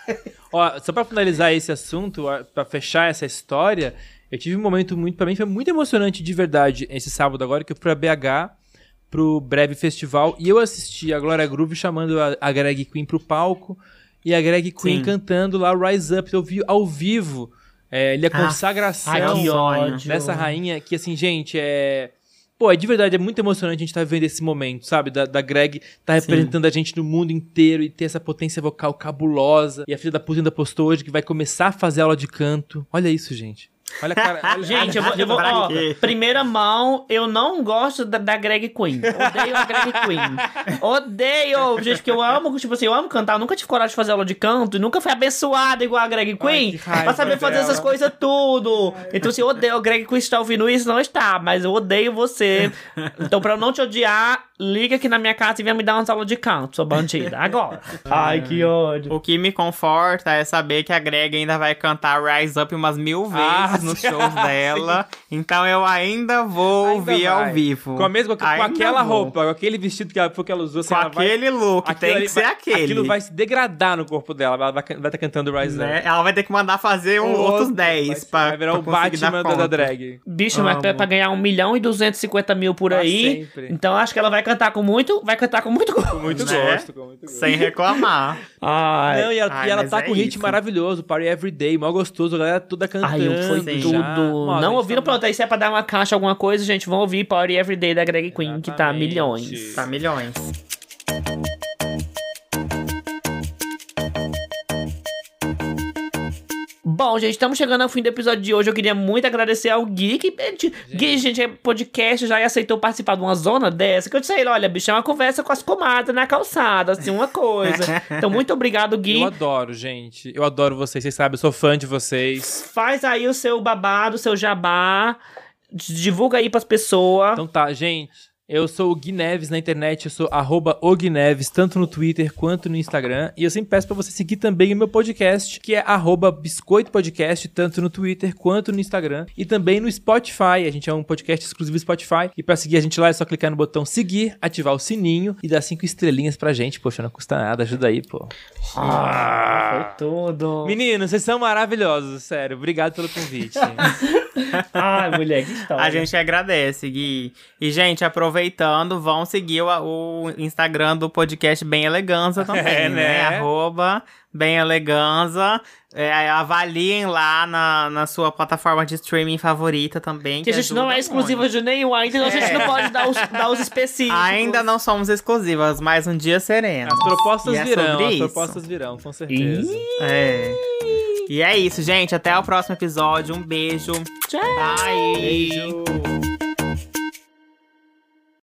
Ó, só pra finalizar esse assunto, pra fechar essa história, eu tive um momento muito, pra mim foi muito emocionante de verdade esse sábado agora, que eu fui pra BH pro breve festival e eu assisti a Glória Groove chamando a, a Greg Queen pro palco e a Greg Queen Sim. cantando lá Rise Up. Eu vi ao vivo é, ele a Ah, consagração ai, ódio. dessa rainha que, assim, gente, é. Pô, é de verdade, é muito emocionante a gente estar vivendo esse momento, sabe? Da, da Greg tá representando a gente no mundo inteiro e ter essa potência vocal cabulosa. E a filha da puta ainda postou hoje que vai começar a fazer aula de canto. Olha isso, gente. Olha, cara. Olha, Gente, eu vou, eu vou ó, primeira mão, eu não gosto da, da Greg Queen. Odeio a Greg Queen. Odeio, gente, porque eu amo, tipo assim, eu amo cantar. Eu nunca tive coragem de fazer aula de canto e nunca fui abençoada igual a Greg Queen que raiva pra saber fazer dela. essas coisas tudo. Então, assim, eu odeio. A Greg Queen está ouvindo isso? Não está, mas eu odeio você. Então, pra eu não te odiar, liga aqui na minha casa e venha me dar umas aulas de canto, sua bandida. Agora. Ai, que ódio. O que me conforta é saber que a Greg ainda vai cantar Rise Up umas mil vezes Ah, nos shows dela. Então eu ainda vou Ainda ouvir vai. ao vivo. Com a mesma com Ainda aquela vou. roupa, com aquele vestido que ela, que ela usou, assim, Com ela vai- aquele look, aquilo tem que ser vai- aquele. Aquilo vai se degradar no corpo dela. Ela vai estar cantando Rise Né? Up. Ela vai ter que mandar fazer um, outros 10 vai, pra, vai virar pra o Batman da, drag. Bicho, mas pra, Amo. pra ganhar 1 milhão e 250 mil por Pra aí. sempre. Então acho que ela vai cantar com muito. Vai cantar com muito gosto. Com muito Né? gosto, com muito gosto. Sem reclamar. Ai. Não, e ela, Ai, e ela tá é com um hit isso. maravilhoso, Party Everyday, mó gostoso, a galera toda cantando. Ai, foi Sim. tudo. já. Não gente, ouviram? tá- Pronto, aí se é pra dar uma caixa, alguma coisa, gente, vão ouvir Party Everyday da Greg Queen, que tá Exatamente. milhões. Tá milhões. Bom, gente, estamos chegando ao fim do episódio de hoje. Eu queria muito agradecer ao Gui, que gente, Gui, gente, é podcast, já aceitou participar de uma zona dessa. Que eu disse a ele, olha, bicho, é uma conversa com as comadres na calçada, assim, uma coisa. Então, muito obrigado, Gui. Eu adoro, gente. Eu adoro vocês, vocês sabem, eu sou fã de vocês. Faz aí o seu babado, o seu jabá. Divulga aí pras pessoas. Então tá, gente. Eu sou o Gui Neves na internet, eu sou arroba Neves, tanto no Twitter quanto no Instagram. E eu sempre peço pra você seguir também o meu podcast, que é arroba Biscoito Podcast, tanto no Twitter quanto no Instagram. E também no Spotify. A gente é um podcast exclusivo Spotify. E pra seguir a gente lá é só clicar no botão seguir, ativar o sininho e dar cinco estrelinhas pra gente. Poxa, não custa nada, ajuda aí, pô. Ah, foi tudo. Meninos, vocês são maravilhosos, sério. Obrigado pelo convite. Ai, mulher, que história. A gente agradece, Gui. E, gente, aproveitando, vão seguir o, o Instagram do podcast Bem Eleganza também, É, né? né? Arroba Bem Eleganza. É, avaliem lá na, na sua plataforma de streaming favorita também. Que a gente não é exclusiva de nenhum ainda, então a gente É. não pode dar os, dar os específicos. Ainda não somos exclusivas, mas um dia seremos. As propostas E é virão, sobre as isso. propostas virão, com certeza. É. E é isso, gente. Até o próximo episódio. Um beijo. Tchau. Bye. Beijo.